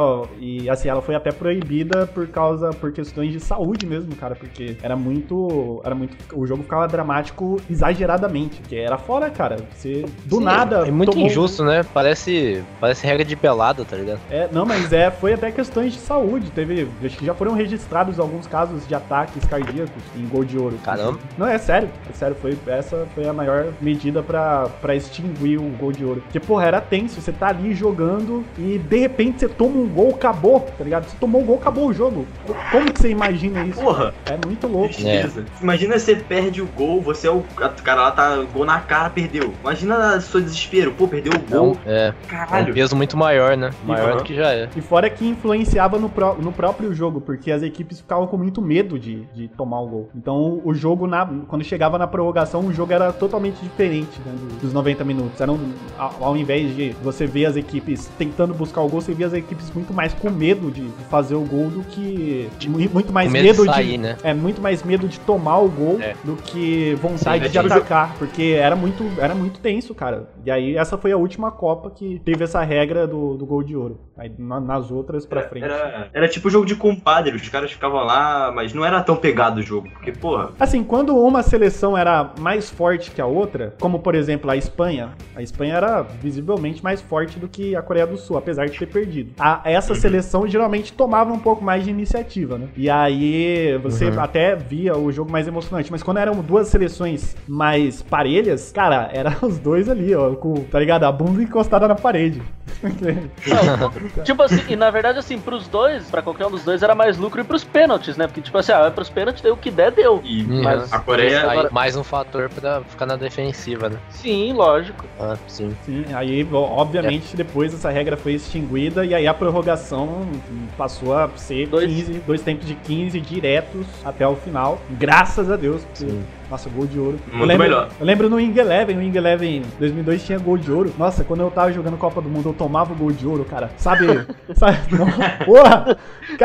E assim, ela foi até proibida por causa. por questões de saúde mesmo, cara. Porque era muito. Era muito. O jogo ficava dramático exageradamente. Porque era fora, cara. Você. Do Sim, nada. É muito tomou- injusto, né? Parece, parece regra de pelada, tá ligado? É, não, mas é, foi até questões de saúde. Teve. Acho que já foram registrados alguns casos de ataques cardíacos em gol de ouro. Caramba. Não, é sério. É sério, foi, essa foi a maior medida pra, pra extinguir o gol de ouro. Porque, porra, era tenso. Você tá ali jogando e de repente você toma um gol, acabou, tá ligado? Você tomou um gol, acabou o jogo. Como que você imagina isso? Porra! É muito louco. Tristeza. Imagina você perde o gol, você é o. O cara lá tá gol na cara, perdeu. Imagina o seu desespero. Pô, perdeu o gol. É, é um Caralho. peso muito maior, né? Maior Uhum. do que já é. E fora que influenciava no, pró- no próprio jogo, porque as equipes ficavam com muito medo de, de tomar o gol. Então o jogo, na, quando chegava na prorrogação, o jogo era totalmente diferente né, do- dos 90 minutos. Era um- ao, ao invés de você ver as equipes tentando buscar o gol, você via as equipes muito mais com medo de, de fazer o gol do que. mu- Muito mais medo, medo de de. sair, né? É, muito mais medo de tomar o gol É. do que vontade Sim, é de tipo jo- atacar. Porque era muito, era muito tenso, cara. E aí essa foi a última Copa que teve essa regra do, do gol de ouro. Aí na- nas outras pra frente. Era, era tipo jogo de compadre, os caras ficavam lá, mas não era tão pegado o jogo, porque, porra, Assim, quando uma seleção era mais forte que a outra, como por exemplo a Espanha, a Espanha era visivelmente mais forte do que a Coreia do Sul, apesar de ter perdido. A, essa seleção geralmente tomava um pouco mais de iniciativa, né? E aí você até via o jogo mais emocionante, mas quando eram duas seleções mais parelhas, cara, era os dois ali, ó, com, tá ligado? A bunda encostada na parede. Tipo assim, e na verdade, assim, pros dois, pra qualquer um dos dois, era mais lucro e pros pênaltis, né? Porque, tipo assim, ah, vai pros pênaltis, daí o que der, deu. e Mas a Coreia. Aí, mais um fator pra ficar na defensiva, né? Sim, lógico. Ah, sim. Sim, aí, obviamente, depois essa regra foi extinguida e aí a prorrogação passou a ser Dois. 15, dois tempos de 15 diretos até o final. Graças a Deus. Sim. Nossa, gol de ouro. eu Muito lembro, melhor. Eu lembro no Wing Eleven, no Wing Eleven 2002 tinha gol de ouro. Nossa, quando eu tava jogando Copa do Mundo, eu tomava o gol de ouro, cara. Sabe? sabe não, porra!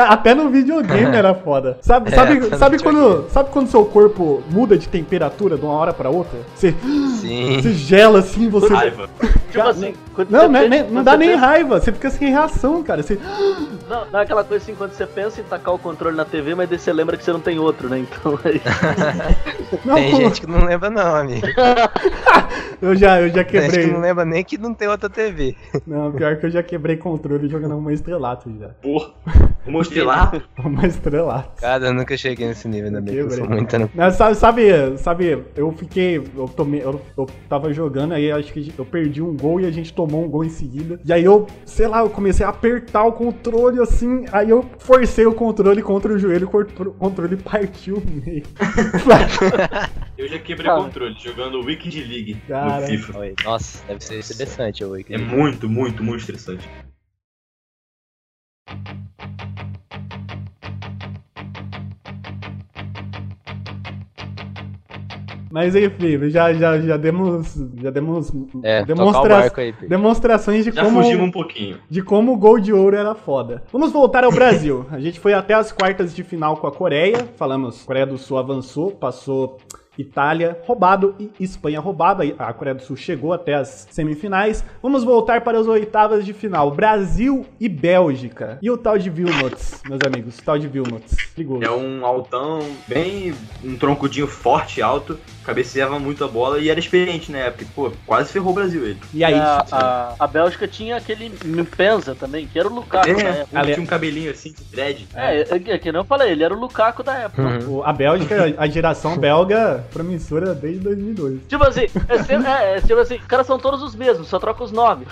Até no videogame era foda. Sabe, É, sabe, no sabe, quando, sabe quando seu corpo muda de temperatura de uma hora pra outra? Você, Sim. você gela assim, você. Raiva. Tipo assim, Não, não, é pensa- não dá nem pensa- raiva, você fica sem reação, cara. Você... Não, não é aquela coisa assim, quando você pensa em tacar o controle na TV, mas daí você lembra que você não tem outro, né? Então aí. Não, Tem gente que não lembra, não, amigo. eu já, eu já Tem gente que quebrei. não lembra nem que não tem outra TV. Não, pior que eu já quebrei controle jogando uma estrelato já. Porra. Vou mostrar. Uma estrelato. Cara, eu nunca cheguei nesse nível, ainda bem que eu sou Quebrei. muito... Não, sabe, sabe, sabe, eu fiquei, eu tomei, eu, eu tava jogando, aí acho que eu perdi um gol e a gente tomou um gol em seguida. E aí eu, sei lá, eu comecei a apertar o controle assim, aí eu forcei o controle contra o joelho, o controle partiu no meio. Eu já quebrei Ah. o controle jogando Wicked League Cara. no FIFA. Nossa, deve ser interessante o É muito, muito, muito estressante. Mas enfim, já, já, já demos, já demos É, demonstra- aí, demonstrações de Já como fugimos um pouquinho. de como o gol de ouro era foda. Vamos voltar ao Brasil. A gente foi até as quartas de final com a Coreia. Falamos, Coreia do Sul avançou, passou Itália roubado e Espanha roubado. Aí A Coreia do Sul chegou até as semifinais. Vamos voltar para as oitavas de final. Brasil e Bélgica. E o tal de Vilmots, meus amigos. O tal de Vilmots. Ligou. É um altão bem. um troncudinho forte, alto, cabeceava muito a bola e era experiente na época. Pô, quase ferrou o Brasil ele. E aí, a, a, a Bélgica tinha aquele Mpenza também, que era o Lukaku na É, época. Ali- tinha um cabelinho assim de dread. É, é, é que nem eu falei, ele era o Lukaku da época. o- a Bélgica, a geração belga promissora desde 2002. Tipo assim, é, sempre- é, é, tipo assim, os caras são todos os mesmos, só troca os nomes.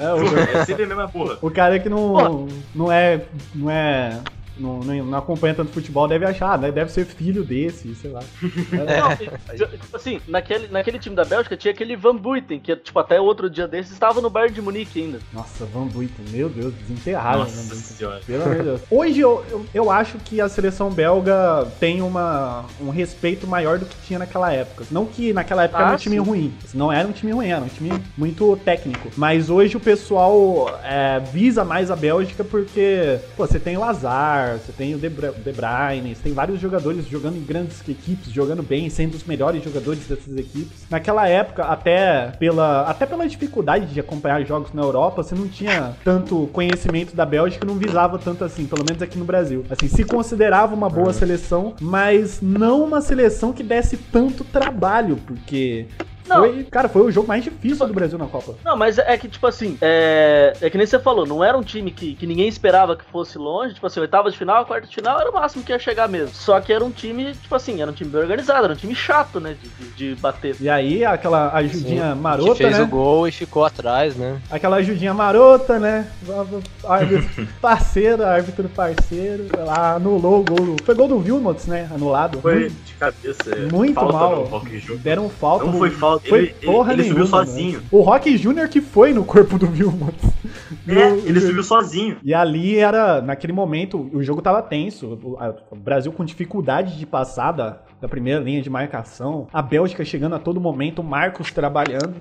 É, o, É sempre a mesma porra. o cara que não, não é. Não é. Não, não, não acompanha tanto futebol deve achar, né? Deve ser filho desse, sei lá. Não, e, tipo assim, naquele, naquele time da Bélgica tinha aquele Van Buiten, que tipo, até outro dia desses estava no Bayern de Munique ainda. Nossa, Van Buiten, meu Deus, desenterraram o Van Nossa Buiten. senhora. Pelo amor de Deus. Hoje eu, eu, eu acho que a seleção belga tem uma, um respeito maior do que tinha naquela época. Não que naquela época Ah, era um time sim. ruim. Não era um time ruim, era um time muito técnico. Mas hoje o pessoal é, visa mais a Bélgica porque pô, você tem o Azar, você tem o De, De Bruyne, você tem vários jogadores jogando em grandes equipes, jogando bem, sendo os melhores jogadores dessas equipes. Naquela época, até pela, até pela dificuldade de acompanhar jogos na Europa, você não tinha tanto conhecimento da Bélgica, não visava tanto assim, pelo menos aqui no Brasil. Assim, se considerava uma boa seleção, mas não uma seleção que desse tanto trabalho, porque Não. foi, cara, foi o jogo mais difícil do Brasil na Copa. Não, mas é que, tipo assim, é, é que nem você falou, não era um time que, que ninguém esperava que fosse longe, tipo assim, oitava de final, quarta de final era o máximo que ia chegar mesmo. Só que era um time, tipo assim, era um time bem organizado, era um time chato, né, de, de, de bater. E aí, aquela ajudinha que marota, fez né? o gol e ficou atrás, né? Aquela ajudinha marota, né? Árbitro parceiro, árbitro parceiro. Lá, anulou o gol. Foi gol do Vilmots, né? Anulado. Foi de cabeça. é, muito falta mal. Deram falta. Não foi falta, Foi ele- ele- porra ele nenhuma. subiu né? sozinho. O Rock Júnior que foi no corpo do Vilmots. É, No- ele subiu sozinho. E ali era, naquele momento, o jogo tava tenso. O, Brasil com dificuldade de passar da, primeira linha de marcação. A Bélgica chegando a todo momento, o Marcos trabalhando.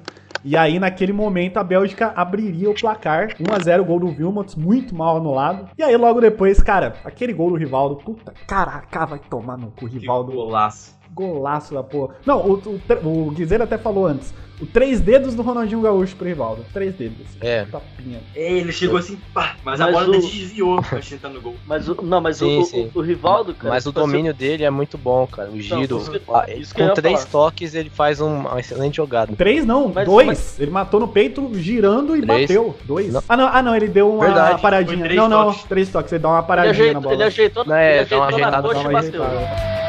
E aí, naquele momento, a Bélgica abriria o placar. 1x0, gol do Vilmots, muito mal anulado. E aí, logo depois, cara, aquele gol do Rivaldo. Puta, caraca, vai tomar no cu, Que Rivaldo. golaço. Golaço da porra. Não, o, o, o Guizeiro até falou antes. O três dedos do Ronaldinho Gaúcho pro Rivaldo. Três dedos. assim, É. Tapinha. É, ele chegou assim, pá, mas, a Mas bola o- desviou antes de entrar no gol. Mas o, não, mas Sim, o, sim. o, o Rivaldo, cara. Mas o tipo assim, domínio dele é muito bom, cara. O giro. isso que- ah, ele- com três falar. toques, ele faz um- uma excelente jogada. Três não, Mas- dois. mas- Ele matou no peito, girando e Três? bateu. Dois. Não. Ah, não, ah, não, ele deu uma Verdade, paradinha. Não, não, toques. três toques. Ele dá uma Ele paradinha ajeitou, na bola. ele ajeitou, Não, é, ele dá uma ajeitou na ajeitada, coxa e bateu. ajeitada.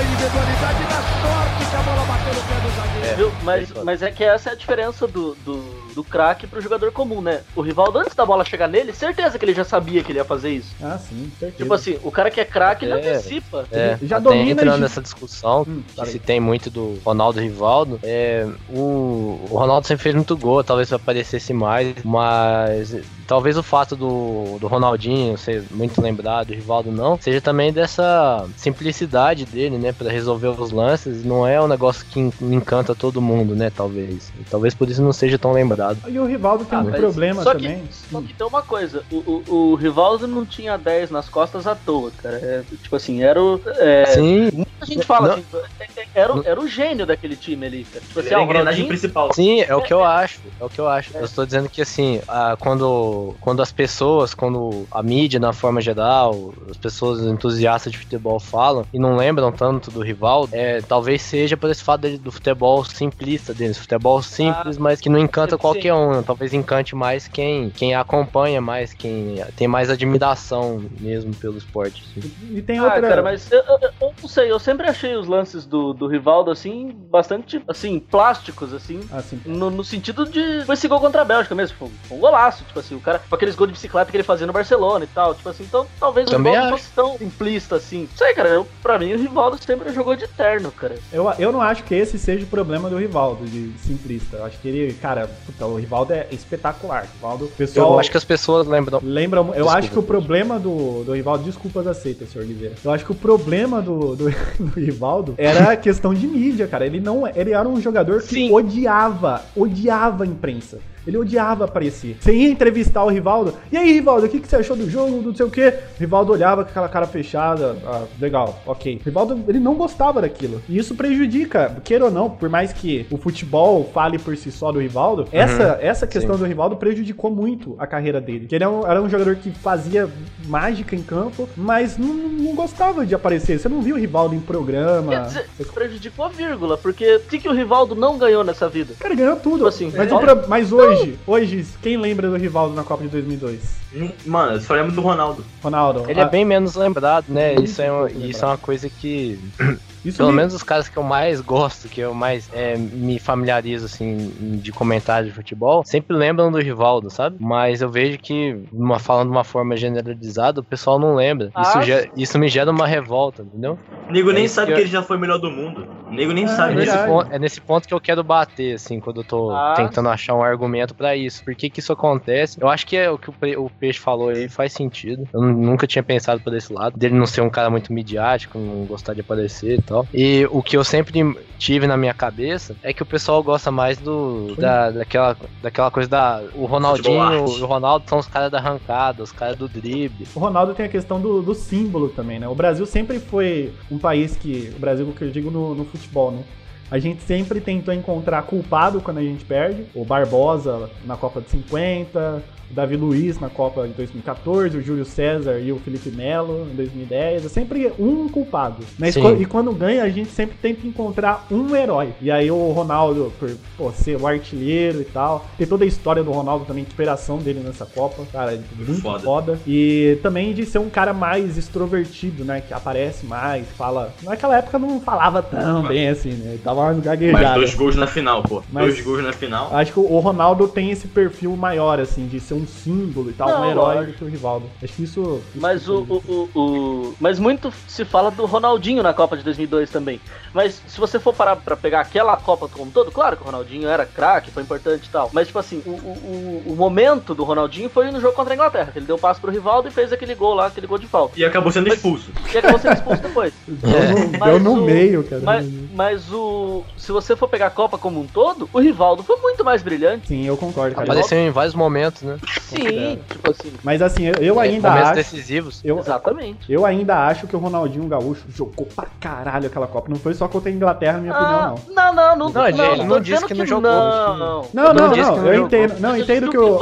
Da individualidade da sorte que a bola bateu no pé do zagueiro. Viu? Mas, foda. mas é que essa é a diferença do, do, do craque pro jogador comum, né? O Rivaldo, antes da bola chegar nele, certeza que ele já sabia que ele ia fazer isso. Ah, sim, certeza. Tipo assim, o cara que é craque, ele É. antecipa. É, já até domina entrando de- nessa discussão Hum, que se tem muito do Ronaldo e Rivaldo, é, o, o Ronaldo sempre fez muito gol, talvez aparecesse mais, mas talvez o fato do, do Ronaldinho ser muito lembrado, o Rivaldo não, seja também dessa simplicidade dele, né, Pra resolver os lances, não é um negócio que en- encanta todo mundo, né, talvez. Talvez por isso não seja tão lembrado. E o Rivaldo tem Ah, um problema só também. Que, só que tem uma coisa, o, o, o Rivaldo não tinha 10 nas costas à toa, cara. É, tipo assim, era o. É, Sim, a gente fala Não. assim, é- é- era, o- era o gênio daquele time ali, cara. Tipo Ele assim, era ah, a engrenagem principal. Sim, é o que eu acho. É o que eu acho. Eu estou dizendo que assim, ah, quando, quando as pessoas, quando a mídia, na forma geral, as pessoas entusiastas de futebol falam e não lembram tanto do Rivaldo, é, talvez seja por esse fato dele, do futebol simplista deles, futebol simples, mas que não encanta qualquer um. Talvez encante mais quem, quem acompanha mais, quem tem mais admiração mesmo pelo esporte. assim. E tem Ah, outra. cara, mas eu, eu- eu não sei, eu sempre achei os lances do, do Rivaldo, assim, bastante, assim, plásticos, assim. Assim, No, no sentido de. Foi esse gol contra a Bélgica mesmo. Foi um, foi um golaço. Tipo assim, o cara. Com aqueles gols de bicicleta que ele fazia no Barcelona e tal. Tipo assim, então talvez o Também Rivaldo não acho. fosse tão simplista assim. Não sei, cara. Eu, pra mim, o Rivaldo sempre jogou de terno, cara. eu, eu não acho que esse seja o problema do Rivaldo, de simplista. Eu acho que ele, cara, puta, o Rivaldo é espetacular. O Rivaldo, o pessoal. Eu acho que as pessoas lembram. Lembra, eu Desculpa, acho que o problema do, do Rivaldo, desculpas aceitas, senhor Guizeira. Eu acho que o problema do, do, do Rivaldo era a questão de mídia, cara. Ele não, ele era um jogador que Sim. odiava, odiava a imprensa. Ele odiava aparecer. Você ia entrevistar o Rivaldo. E aí, Rivaldo, o que, que você achou do jogo? Não sei o quê. O Rivaldo olhava com aquela cara fechada. Ah, legal, ok. O Rivaldo, ele não gostava daquilo. E isso prejudica, queira ou não, por mais que o futebol fale por si só do Rivaldo, essa, essa questão do Rivaldo prejudicou muito a carreira dele. Que ele era um, era um jogador que fazia mágica em campo, mas não, não gostava de aparecer. Você não viu o Rivaldo em programa. Quer dizer, prejudicou a vírgula, porque o que, que o Rivaldo não ganhou nessa vida? Cara, ganhou tudo. Tipo assim, mas, é. mas hoje, hoje, quem lembra do Rivaldo na Copa de 2002? Hum, Mano, eu só lembro do Ronaldo. Ronaldo. Ele ah, é bem menos lembrado, né? Isso é, um- isso é uma coisa que isso Pelo me- menos os caras que eu mais gosto, que eu mais é, me familiarizo, assim, de comentário de futebol, sempre lembram do Rivaldo, sabe? Mas eu vejo que, uma, falando de uma forma generalizada, o pessoal não lembra. Isso, Ah, ge- isso me gera uma revolta, entendeu? O nego É nem isso sabe que que, eu- ele já foi o melhor do mundo. O nego nem Ah, sabe é Nesse ponto- é nesse ponto que eu quero bater, assim, quando eu tô Ah. tentando achar um argumento pra isso. Por que que isso acontece? Eu acho que é o que o, Pe- o Peixe falou aí faz sentido. Eu nu- nunca tinha pensado por esse lado. Dele não ser um cara muito midiático, não gostar de aparecer e tal. E o que eu sempre tive na minha cabeça é que o pessoal gosta mais do da, daquela, daquela coisa da... O Ronaldinho e o Ronaldo são os caras da arrancada, os caras do drible. O Ronaldo tem a questão do, do símbolo também, né? O Brasil sempre foi um país que. O Brasil, que eu digo no, no futebol, né? A gente sempre tentou encontrar culpado quando a gente perde. O Barbosa na Copa de 50, o Davi Luiz na Copa de 2014, o Júlio César e o Felipe Melo em 2010. É sempre um culpado. Mas Sim. co- e quando ganha, a gente sempre tenta encontrar um herói. E aí o Ronaldo, por pô, ser o artilheiro e tal, tem toda a história do Ronaldo também, a superação dele nessa Copa. Cara, muito Foda. foda. E também de ser um cara mais extrovertido, né? Que aparece mais, fala. Naquela época não falava tão bem assim, né? Ele tava mais Mas gaguejado. dois gols na final, pô. Mas- Dois gols na final. Acho que o Ronaldo tem esse perfil maior, assim, de ser um símbolo e tal, Não, um herói lógico. do que o Rivaldo. Acho que isso. isso Mas o, o, o, Mas muito se fala do Ronaldinho na Copa de 2002 também. Mas se você for parar pra pegar aquela Copa como um todo, claro que o Ronaldinho era craque, foi importante e tal. Mas, tipo assim, o, o, o- o momento do Ronaldinho foi no jogo contra a Inglaterra. que Ele deu um passo pro Rivaldo e fez aquele gol lá, aquele gol de falta. E acabou sendo expulso. E acabou sendo expulso depois. Deu no, Mas deu no o- meio, cara. Mas, mas o. Se você for pegar a Copa como um todo, o Rivaldo foi muito mais brilhante. Sim, eu concordo, cara. Apareceu em vários momentos, né? Sim, tipo assim. Mas assim, eu, eu ainda acho. decisivos. Eu, Exatamente. eu ainda acho que o Ronaldinho Gaúcho jogou pra caralho aquela Copa. Não foi só contra a Inglaterra, na minha Ah, opinião, não. não, não, não, Não, ele- ele tô não disse dizendo que não jogou. Não, Não, não não, não. que não Eu entendo, não, eu Eu entendo que o.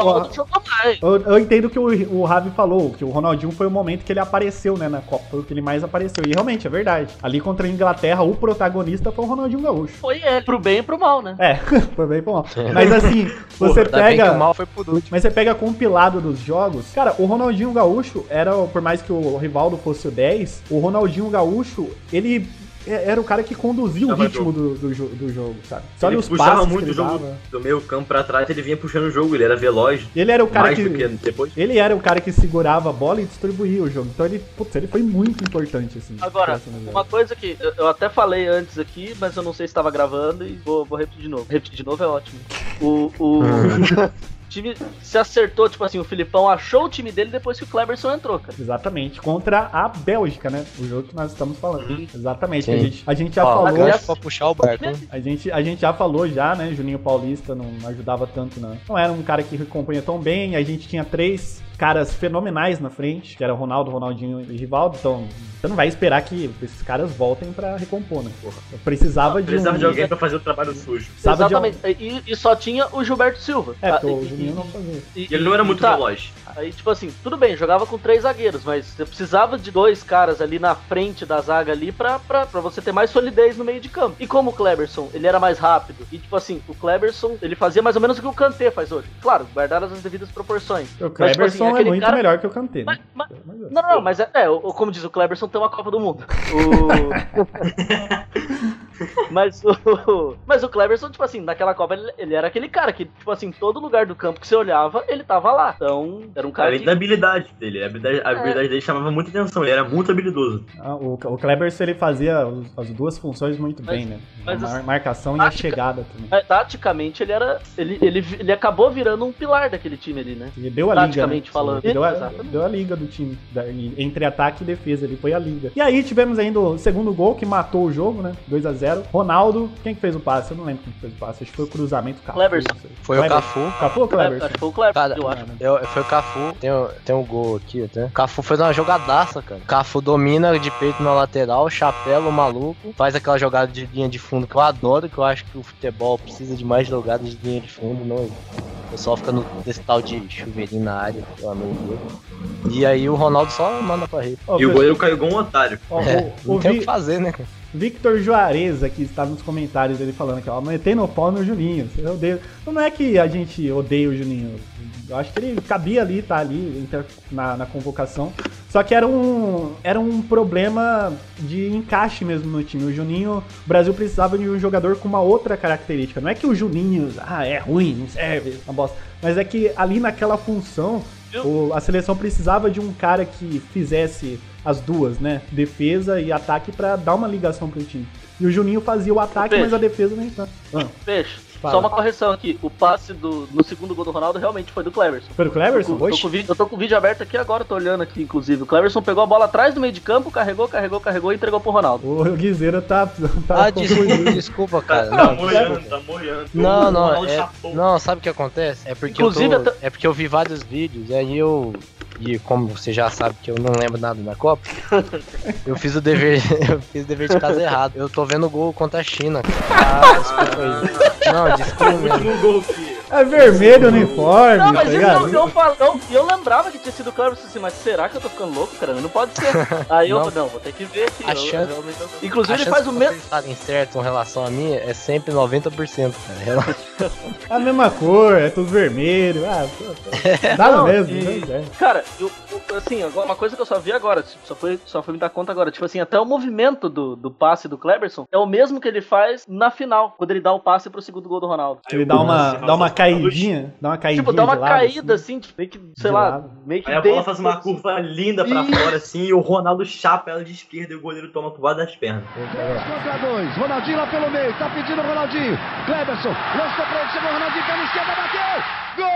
Eu, eu entendo que o, o Ravi falou, que o Ronaldinho foi o momento que ele apareceu, né, na Copa, foi o que ele mais apareceu. E realmente, é verdade. Ali contra a Inglaterra, o protagonista foi o Ronaldinho Gaúcho. Foi ele, pro bem e pro mal, né? É, foi bem bom. Mas assim, você que pega. mal. Mas você pega compilado dos jogos, cara, o Ronaldinho Gaúcho era, por mais que o Rivaldo fosse o 10, o Ronaldinho Gaúcho, ele é- era o cara que conduzia o ritmo do, do, do jogo, sabe? Olha ele os puxava passes muito que o jogo dava. do meio campo pra trás, ele vinha puxando o jogo, ele era veloz. Ele era o cara que... que depois. Ele era o cara que segurava a bola e distribuía o jogo. Então ele, putz, ele foi muito importante, assim. Agora, novela. uma coisa que eu, eu até falei antes aqui, mas eu não sei se estava gravando e vou, vou repetir de novo. Repetir de novo é ótimo. O, o time se acertou, tipo assim, o Filipão achou o time dele depois que o Kleberson entrou, cara. Exatamente, contra a Bélgica, né? O jogo que nós estamos falando. Exatamente. Sim. A gente, a gente já Ó, falou. gancho pra puxar o barco. A gente, a gente já falou já, né? Juninho Paulista não ajudava tanto, não. Não era um cara que recompunha tão bem. A gente tinha três caras fenomenais na frente, que era Ronaldo, Ronaldinho e Rivaldo. Então, você não vai esperar que esses caras voltem pra recompor, né? Porra. Eu precisava de Precisava um... de alguém pra fazer o trabalho sujo. Precisava de Exatamente. E, e só tinha o Gilberto Silva. É, porque Ah, o Juninho e- não fazia. e- E ele não era muito tá, veloz. Aí, tipo assim, tudo bem, jogava com três zagueiros, mas você precisava de dois caras ali na frente da zaga ali pra, pra, pra você ter mais solidez no meio de campo. E como o Kleberson, ele era mais rápido, e tipo assim, o Kleberson, ele fazia mais ou menos o que o Kanté faz hoje. Claro, guardadas as devidas proporções. O Mas, tipo assim, é muito cara- melhor que o Kanté, né? Mas- mas- de Deus. Não, não, não, mas é, é, o- como diz o Kleberson, tem uma Copa do Mundo. O... mas, o, mas o Kleberson, tipo assim, naquela Copa ele, ele era aquele cara que, tipo assim, todo lugar do campo que você olhava, ele tava lá. Então, era um cara Além que... da habilidade dele. A habilidade, a É. habilidade dele chamava muita atenção, ele era muito habilidoso. Ah, o, o Kleberson ele fazia as duas funções muito Mas- bem, né? mas a assim, marcação e a tática- chegada também. É, taticamente ele era. Ele, ele, ele acabou virando um pilar daquele time ali, né? Ele deu a liga. Né? Taticamente falando. Ele deu, a, Exatamente. deu a liga do time. da- entre ataque e defesa. Ele foi a liga. E aí tivemos ainda o segundo gol que matou o jogo, né? 2x0. 0 Ronaldo, quem que fez o passe? Eu não lembro quem que fez o passe. Acho que foi o cruzamento Cafu. Cleberson. Foi o Kleber- Cafu. Cafu ou Kleberson? Acho que foi o Kleber, Cara, eu acho. Eu, foi o Cafu, tem, o- tem um gol aqui até. O Cafu fez uma jogadaça, cara. O Cafu domina de peito na lateral, chapéu maluco, faz aquela jogada de linha de fundo que eu adoro, que eu acho que o futebol precisa de mais jogadas de linha de fundo, não. O pessoal fica no desse tal de chuveirinho na área, pelo amor de Deus. E aí o Ronaldo só manda pra rede. Ó, E o goleiro caiu igual um otário. ó, É, o, o não tem o Vi- que fazer, né, cara? Victor Juarez aqui está nos comentários ele falando que ó, metendo o pau no Juninho. Eu odeio. Não é que a gente odeia o Juninho. Eu acho que ele cabia ali, tá ali na, na convocação. Só que era um, era um problema de encaixe mesmo no time. O Juninho, o Brasil precisava de um jogador com uma outra característica. Não é que o Juninho, ah, é ruim, não serve, é uma bosta. Mas é que ali naquela função, o- a seleção precisava de um cara que fizesse as duas, né? Defesa e ataque pra dar uma ligação pro time. E o Juninho fazia o ataque, Peixe. mas a defesa nem tanto. Ah, Peixe, Fala. só uma correção aqui. O passe do, no segundo gol do Ronaldo realmente foi do Cleverson. foi o Cleverson? Eu tô, tô com o vídeo, eu tô com o vídeo aberto aqui agora, tô olhando aqui, inclusive. O Cleverson pegou a bola atrás do meio de campo, carregou, carregou, carregou e entregou pro Ronaldo. O Guizeira tá, tá Ah, desculpa, desculpa, cara. Tá Não, molhando, tá molhando. Não, não, é, não, sabe o que acontece? É porque Inclusive, eu tô, é porque eu vi vários vídeos e aí eu e como você já sabe que eu não lembro nada da Copa, eu fiz o dever, eu fiz o dever de casa errado. Eu tô vendo o gol contra a China. Ah, desculpa aí. Não, desculpa. O. É vermelho o uniforme, Não, tá mas isso ligado? eu, eu, falo- eu, eu lembrava que tinha sido o Cleverson assim, mas será que eu tô ficando louco, cara? Não pode ser. Aí eu Não. falei, não, vou ter que ver aqui. A eu- chance- Inclusive ele faz o mesmo. vocês estarem certo com relação a mim é sempre 90%, cara. É a mesma cor, é tudo vermelho. Ah, dá Não, mesmo, e- né? Cara, eu, assim, agora, uma coisa que eu só vi agora, tipo, só foi, só foi me dar conta agora. Tipo assim, até o movimento do, do passe do Cleberson é o mesmo que ele faz na final, quando ele dá o passe pro segundo gol do Ronaldo. Ele dá uma, dá uma caidinha, dá uma caidinha Tipo, dá uma de lado, caída assim. assim, tipo, meio que, sei lá, lado. meio que Aí a bola faz uma assim. curva linda pra fora assim e o Ronaldo chapa ela de esquerda e o goleiro toma por baixo das pernas. 3 contra 2. Ronaldinho lá pelo meio. Tá pedindo o Ronaldinho. Cleberson. Lançou pra ele. Chegou o Ronaldinho. Pela esquerda. Bateu. Gol!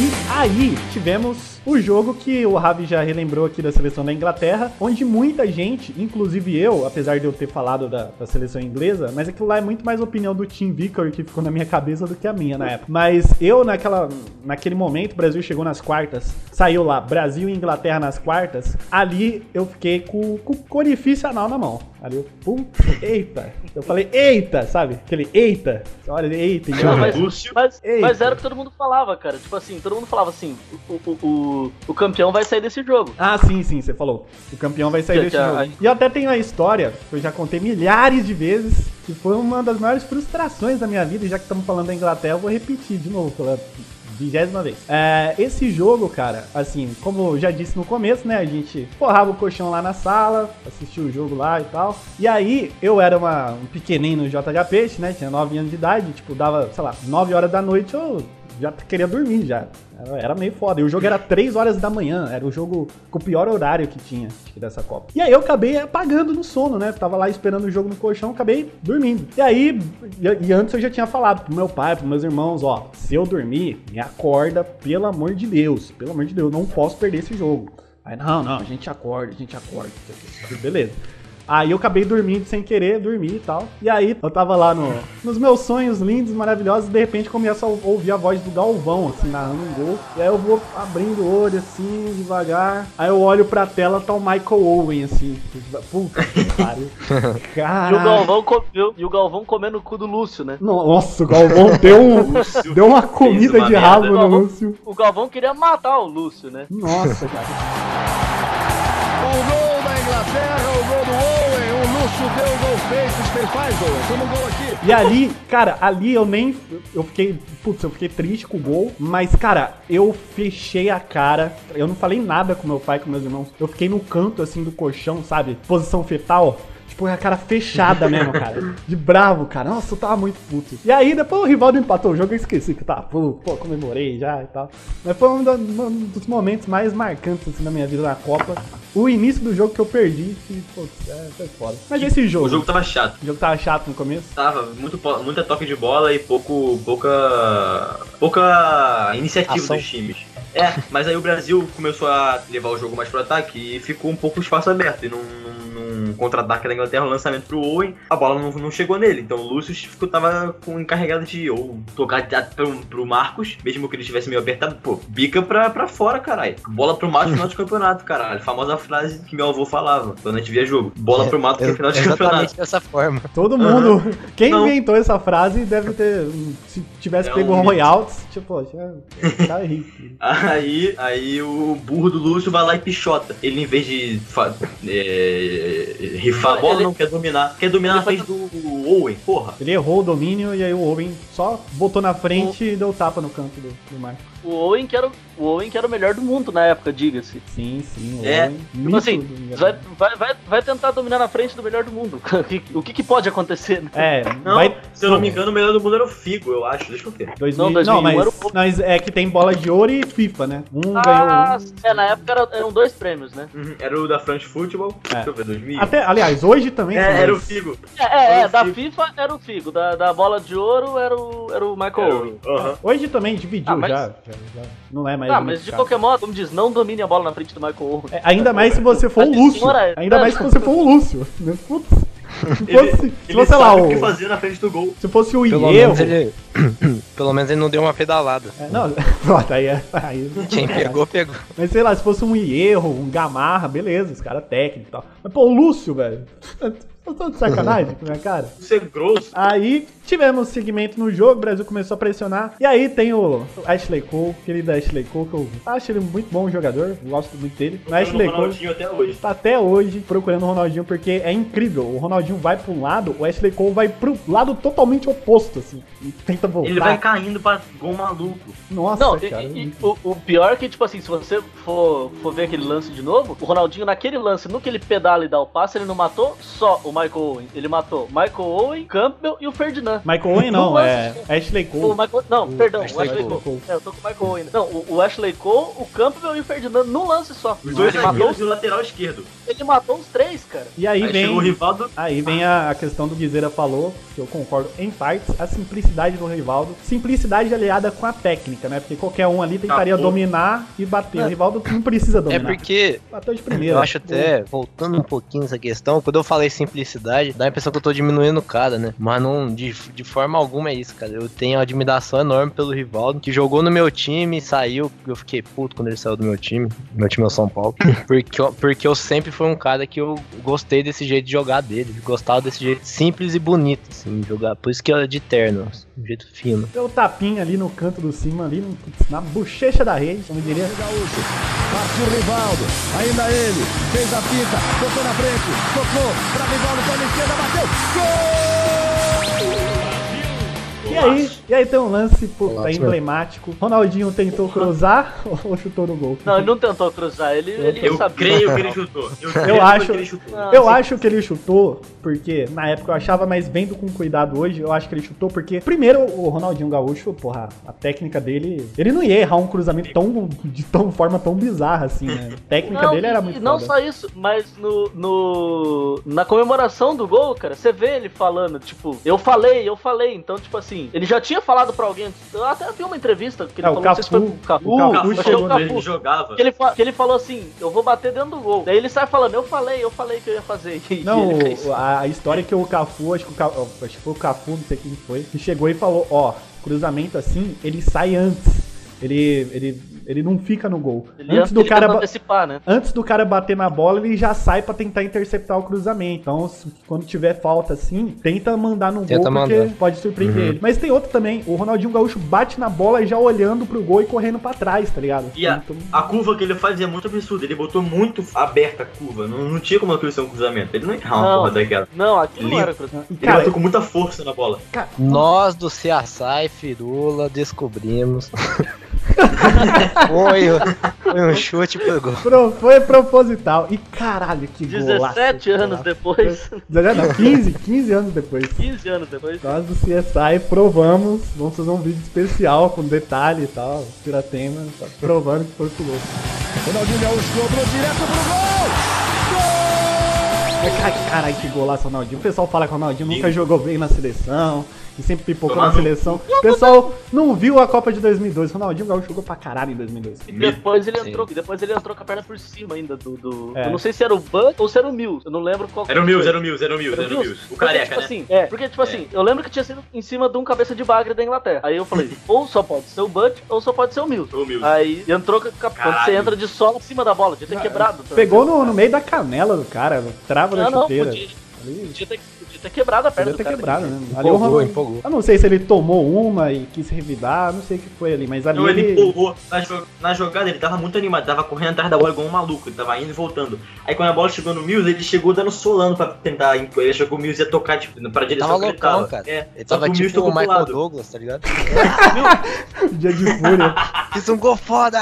E aí tivemos o jogo que o Ravi já relembrou aqui da seleção da Inglaterra, onde muita gente, inclusive eu, apesar de eu ter falado da, da seleção inglesa, mas aquilo lá é muito mais opinião do Tim Vicker que ficou na minha cabeça do que a minha na época. Mas eu, naquela, naquele momento, o Brasil chegou nas quartas, saiu lá, Brasil e Inglaterra nas quartas, ali eu fiquei com, com, com o orifício anal na mão. Ali eu, puta, eita. Eu falei, eita, sabe? Aquele eita. Olha, eita. Não, mas, mas, Eita. mas era o que todo mundo falava, cara. Tipo assim, todo mundo falava assim: o, o, o, o campeão vai sair desse jogo. Ah, sim, sim, você falou. O campeão vai sair desse jogo. E eu até tenho uma história que eu já contei milhares de vezes, que foi uma das maiores frustrações da minha vida, e já que estamos falando da Inglaterra, eu vou repetir de novo pela vigésima vez. É, esse jogo, cara, assim, como eu já disse no começo, né, a gente forrava o colchão lá na sala, assistia o jogo lá e tal. E aí, eu era uma, um pequenininho no JHP, né, tinha 9 anos de idade, tipo, dava, sei lá, 9 horas da noite eu já queria dormir já. Era- meio foda. E o jogo era 3 horas da manhã. Era o jogo com o pior horário que tinha dessa Copa. E aí eu acabei apagando no sono, né? Tava lá esperando o jogo no colchão, acabei dormindo. E aí, e antes eu já tinha falado pro meu pai, pros meus irmãos, ó, se eu dormir, me acorda, pelo amor de Deus. Pelo amor de Deus, não posso perder esse jogo. Aí, não, não, a gente acorda, a gente acorda. Beleza. Aí eu acabei dormindo sem querer, dormi e tal. E aí eu tava lá no, nos meus sonhos lindos, maravilhosos, e de repente começo a ou- ouvir a voz do Galvão, assim, narrando um gol. E aí eu vou abrindo o olho, assim, devagar. Aí eu olho pra tela, tá o Michael Owen, assim. Puta que pariu. E o, Caralho. Galvão comeu, e o Galvão comendo o cu do Lúcio, né? Nossa, o Galvão deu, um, deu uma comida uma de merda. rabo no Galvão- Lúcio. O Galvão queria matar o Lúcio, né? Nossa, cara. O gol da Inglaterra, o gol faz gol. Toma um gol aqui. E ali, cara, ali eu nem. Eu fiquei. Putz, eu fiquei triste com o gol. Mas, cara, eu fechei a cara. Eu não falei nada com meu pai, com meus irmãos. Eu fiquei no canto, assim, do colchão, sabe? Posição fetal. Tipo, a cara fechada mesmo, cara. De bravo, cara. Nossa, eu tava muito puto. E aí, depois o Rivaldo empatou o jogo, eu esqueci que eu tava puto. Pô, comemorei já e tal. Mas foi um, dos momentos mais marcantes, assim, da minha vida na Copa. o início do jogo que eu perdi, que, putz, é, foi foda. Mas esse jogo, O jogo tava chato. o jogo tava chato no começo. Tava muito, muita toque de bola e pouco, pouca, pouca iniciativa Ação. dos times. É, mas aí o Brasil começou a levar o jogo mais pro ataque e ficou um pouco o espaço aberto. E num, num- contra-ataque da Inglaterra, o lançamento pro Owen, a bola não, não chegou nele. Então o Lúcio ficou, tava com encarregado de ou tocar pro, pro Marcos, mesmo que ele estivesse meio apertado, pô, bica pra, pra fora, caralho. Bola pro mato no final de campeonato, caralho. Famosa frase que meu avô falava quando a gente via jogo. Bola pro mato que é final de campeonato. Exatamente dessa forma. Todo mundo. Quem Não. inventou essa frase deve ter. Se tivesse É pego um o Royals, tipo, já. Tá rico. Aí, aí o burro do Lúcio vai lá e pichota. Ele, em vez de é, rifar a bola, Ele- não quer dominar. Quer dominar na Ele frente do Owen, porra. Ele errou o domínio e aí o Owen só botou na frente e deu tapa no canto do, do Marco. O Owen que era, o- o Owen que era o melhor do mundo na época, diga-se. Sim, sim, o É, Owen. Tipo assim, vai, vai, vai, vai tentar dominar na frente do melhor do mundo. O que, que, pode acontecer? né? É, Não, vai. se eu não me engano, o melhor do mundo era o Figo, eu acho. Deixa eu ver. 2000, Não, não, 2001 mas, era o- mas é que tem bola de ouro e FIFA, né? Um Ah, ganhou. é, na época era- eram dois prêmios, né? Uhum, Era o da France Football. É. Deixa eu ver, 2000. Até, aliás, hoje também. É, era o. Figo. É, é, é, da Figo. FIFA era o Figo, da, da bola de ouro era o, era o Michael Era Owen. Hoje também dividiu Ah, mas- já, já, já. Não é mais. Ah, mas de qualquer modo, como diz, não domine a bola na frente do Michael Owen. É, ainda mais se você for o Lúcio. senhora- Ainda mais se você for o Lúcio. né? Putz. Se Ele, fosse, se ele fosse lá o. o que fazer na frente do gol. Se fosse o Pelo Ierro. menos ele. Pelo menos ele não deu uma pedalada. É, não, pronto, aí é. Aí, Quem pegou, pegou. Mas sei lá, se fosse um Ierro, um Gamarra, beleza, os caras técnicos e tal. Mas pô, o Lúcio, velho. Eu tô de sacanagem com a minha cara. Ser grosso. Aí tivemos segmento no jogo, o Brasil começou a pressionar. E aí tem o Ashley Cole, querido Ashley Cole, que eu acho ele muito bom jogador, gosto muito dele. O Tá no Ashley Cole Ronaldinho até hoje. tá até hoje procurando o Ronaldinho porque é incrível. O Ronaldinho vai pra um lado, o Ashley Cole vai pro lado totalmente oposto, assim. E tenta voltar. Ele vai caindo pra gol maluco. Nossa, Não, e- cara. e- o, o pior é que, tipo assim, se você for, for ver aquele lance de novo, o Ronaldinho, naquele lance, no que ele pedala e dá o passe, ele não matou só o Michael Owen. Ele matou Michael Owen, Campbell e o Ferdinand. Michael Owen não, No é Ashley O Cole. Michael, não, perdão, Ashley o Ashley Cole. Cole. É, eu tô com o Michael Owen. Não, o, o Ashley Cole, o Campbell e o Ferdinand num lance só. Os dois ele, matou, e o lateral esquerdo. ele matou os três, cara. E aí, Aí vem. o Rivaldo. Aí vem a, a questão do Guizeira falou, que eu concordo em partes, a simplicidade do Rivaldo. Simplicidade aliada com a técnica, né? Porque qualquer um ali tentaria Acabou. dominar e bater. É. O Rivaldo não precisa É dominar. porque Bateu de primeira. eu acho até, voltando um pouquinho essa questão, quando eu falei simplicidade, dá a impressão que eu tô diminuindo o cara, né? Mas não, de, de forma alguma é isso, cara. Eu tenho admiração enorme pelo Rivaldo, que jogou no meu time, saiu. Eu fiquei puto quando ele saiu do meu time. Meu time é o São Paulo. Porque, eu- porque eu sempre fui um cara que eu gostei desse jeito de jogar dele. Gostava desse jeito simples e bonito, assim, de jogar. Por isso que eu de terno, um jeito fino. Deu o tapinha ali no canto do cima, ali no- na bochecha da rede, como diria. Gaúcho. Partiu o Rivaldo. Ainda ele. Fez a fita. Tocou na frente. Tocou. Pra Rivaldo. Pela esquerda. Bateu. E aí, e aí tem um lance pô, Golaço, emblemático. Ronaldinho tentou cruzar ou chutou no gol? Não, ele não tentou cruzar, ele, ele Eu sabia. creio que ele chutou. Eu, creio Eu acho, que ele chutou. Não, eu sim. acho que ele chutou porque na época eu achava, mas vendo com cuidado hoje, eu acho que ele chutou porque primeiro o Ronaldinho Gaúcho, porra, a técnica dele, ele não ia errar um cruzamento tão de tão forma tão bizarra assim, né? A técnica Não, dele era muito e não foda. só isso, mas no, no na comemoração do gol, cara, você vê ele falando, tipo, eu falei, eu falei. Então, tipo assim, ele já tinha falado pra alguém. Eu até vi uma entrevista que ele É, o falou, não sei se foi Cafu. pro Cafu. O Cafu O Cafu chegou o ele Cafu. jogava. Que ele, que ele falou assim, eu vou bater dentro do gol. Daí ele sai falando, eu falei, eu falei que eu ia fazer. E Não, o- a, a história é que o Cafu, acho que, o Ca- acho que foi o Cafu, não sei quem foi, que chegou e falou, ó, cruzamento assim, ele sai antes. Ele, ele, ele não fica no gol. Ele, antes do cara antecipar, né? Antes do cara bater na bola, ele já sai pra tentar interceptar o cruzamento. Então, se- quando tiver falta assim, tenta mandar no Tenta gol, porque mandar. pode surpreender Uhum. ele. Mas tem outro também, o Ronaldinho Gaúcho bate na bola já olhando pro gol e correndo pra trás, tá ligado? E a, Então, a curva que ele faz é muito absurda. Ele botou muito aberta a curva. Não, não tinha como aquilo ser um cruzamento. Ele não ia errar uma Não. porra daquela. Não, aquilo não Lindo. era cruzamento. Ele cara, bateu com muita força na bola. Nós do CSI Firula descobrimos. foi, foi um chute pro gol. pro- foi proposital. E caralho, que golaço. 17 anos golaço. depois, 17 não, 15, 15 anos depois. 15 anos depois. Nós do CSI provamos, vamos fazer um vídeo especial com detalhe e tal, tiratema, tá provando que foi pro gol. Ronaldinho Gaúcho cobrou direto pro gol. Ai, Caralho, que golaço, Ronaldinho. O pessoal fala que o Ronaldinho nunca jogou bem na seleção. E sempre pipocou na seleção. O pessoal não viu a Copa de 2002. O Ronaldinho Gaúcho jogou pra caralho em 2002. E depois ele entrou, e depois ele entrou com a perna por cima ainda do. do- É. Eu não sei se era o Bud ou se era o Mills. Eu não lembro qual Era o que Mills, era o Mills, era o Mills, Era o Mills? O Porque, careca, tipo né? assim, é, porque, tipo assim, eu lembro que tinha sido em cima de um cabeça de bagre da Inglaterra. Aí eu falei, ou só pode ser o Bud, ou só pode ser o Mills. O Mills. Aí entrou com a- quando você entra de sola em cima da bola, devia ter quebrado. Pegou no, no meio da canela do cara, trava da Não, não, chuteira. podia, Ali, podia, ter, podia ter quebrado a perna podia ter do cara. quebrado, né? Ali o Empolgou. Eu não sei se ele tomou uma e quis revidar, não sei o que foi ali, mas ali Não, ele ele. empolgou. Na, jo- na jogada ele tava muito animado, tava correndo atrás da bola igual um maluco, ele tava indo e voltando. Aí quando a bola chegou no Mills, ele chegou dando solando pra tentar. Ele achou que o Mills ia tocar, tipo, pra direção Tava que ele tava. cara. É, Ele tava tipo o Michael lado. Douglas, tá ligado? Dia de fúria. Fiz um gol foda!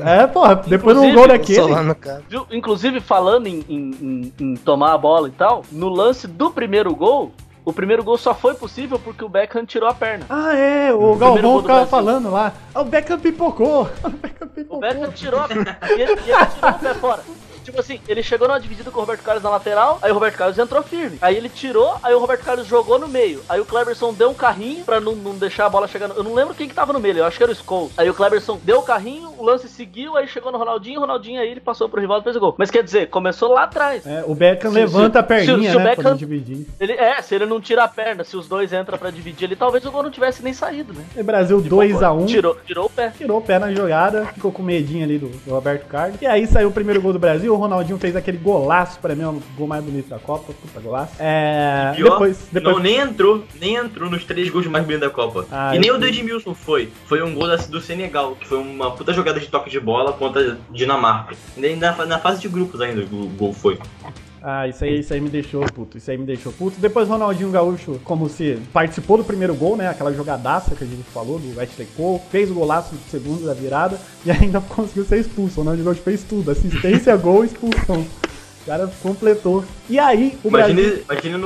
é, porra, depois de um gol daquele. Solando o cara. Viu? Inclusive, falando em, em- em- em tomar a bola e tal, no lance do primeiro gol, o primeiro gol só foi possível porque o Beckham tirou a perna. Ah, é, o gol Galvão ficava falando lá. Ah, o Beckham pipocou. O Beckham O pipocou. Beckham tirou a perna e ele, e ele tirou o pé fora. Tipo assim, ele chegou numa dividida com o Roberto Carlos na lateral, aí o Roberto Carlos entrou firme. Aí ele tirou, aí o Roberto Carlos jogou no meio. Aí o Cleberson deu um carrinho pra não, não deixar a bola chegar. no- Eu não lembro quem que tava no meio, eu acho que era o Scholes. Aí o Cleberson deu o carrinho, o lance seguiu, aí chegou no Ronaldinho, o Ronaldinho aí ele passou pro rival e fez o gol. Mas quer dizer, começou lá atrás. É, o Beckham Se- levanta se- a perninha, se- se o né, pra Beckham- não dividir. Ele, é, se ele não tira a perna, se os dois entram pra dividir ali, talvez o gol não tivesse nem saído, né? E Brasil De 2x1. Tirou, tirou o pé. Tirou o pé na jogada, ficou com medinho ali do, do Roberto Carlos. E aí saiu o primeiro gol do Brasil, o Ronaldinho fez aquele golaço, pra mim é o gol mais bonito da Copa, puta golaço. É, Pior, depois, depois não, nem entrou, nem entrou nos três gols mais bonitos da Copa. Ah, e nem eu o do Edmilson foi. Foi um gol do Senegal, que foi uma puta jogada de toque de bola contra a Dinamarca. Nem na, na fase de grupos ainda o gol foi. Ah, isso aí, isso aí me deixou puto. Isso aí me deixou puto. Depois Ronaldinho Gaúcho, como se participou do primeiro gol, né? Aquela jogadaça que a gente falou do Wesley Cole, fez o golaço do segundo da virada e ainda conseguiu ser expulso. O Ronaldinho Gaúcho fez tudo: assistência, gol, expulsão. O cara completou. E aí, o Imagina, Brasil. imagina,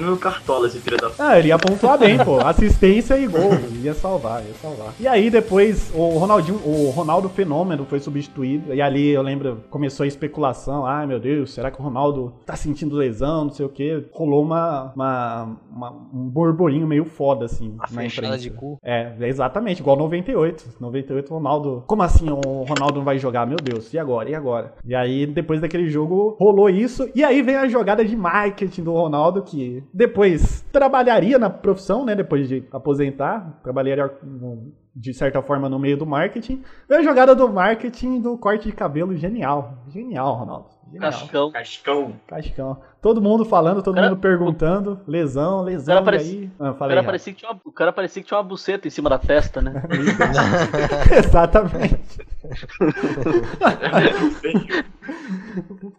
no, no Cartola esse filho da Ah, ele ia pontuar bem, pô. Assistência e gol. Ia salvar, ia salvar. E aí depois o Ronaldinho, o Ronaldo Fenômeno foi substituído. E ali eu lembro, começou a especulação. Ai meu Deus, será que o Ronaldo tá sentindo lesão? Não sei o quê. Rolou uma, uma, uma- um borborinho meio foda, assim, A na fechada imprensa. de cu. É, exatamente, igual 98. 98 o Ronaldo. Como assim o Ronaldo não vai jogar? Meu Deus, e agora? E agora? E aí, depois daquele jogo, rolou isso. E aí vem a jogada de marketing do Ronaldo, que depois trabalharia na profissão, né? Depois de aposentar. Trabalharia no- de certa forma no meio do marketing. Veio a jogada do marketing do corte de cabelo genial. Genial, Ronaldo. Genial. Cascão. Cascão. Cascão. Todo mundo falando, todo Cara, mundo perguntando. Lesão, lesão. cara e parecia- aí... Ah, O cara, parecia que tinha uma, o cara parecia que tinha uma buceta em cima da testa, né? Exatamente.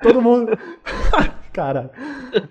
todo mundo. Cara.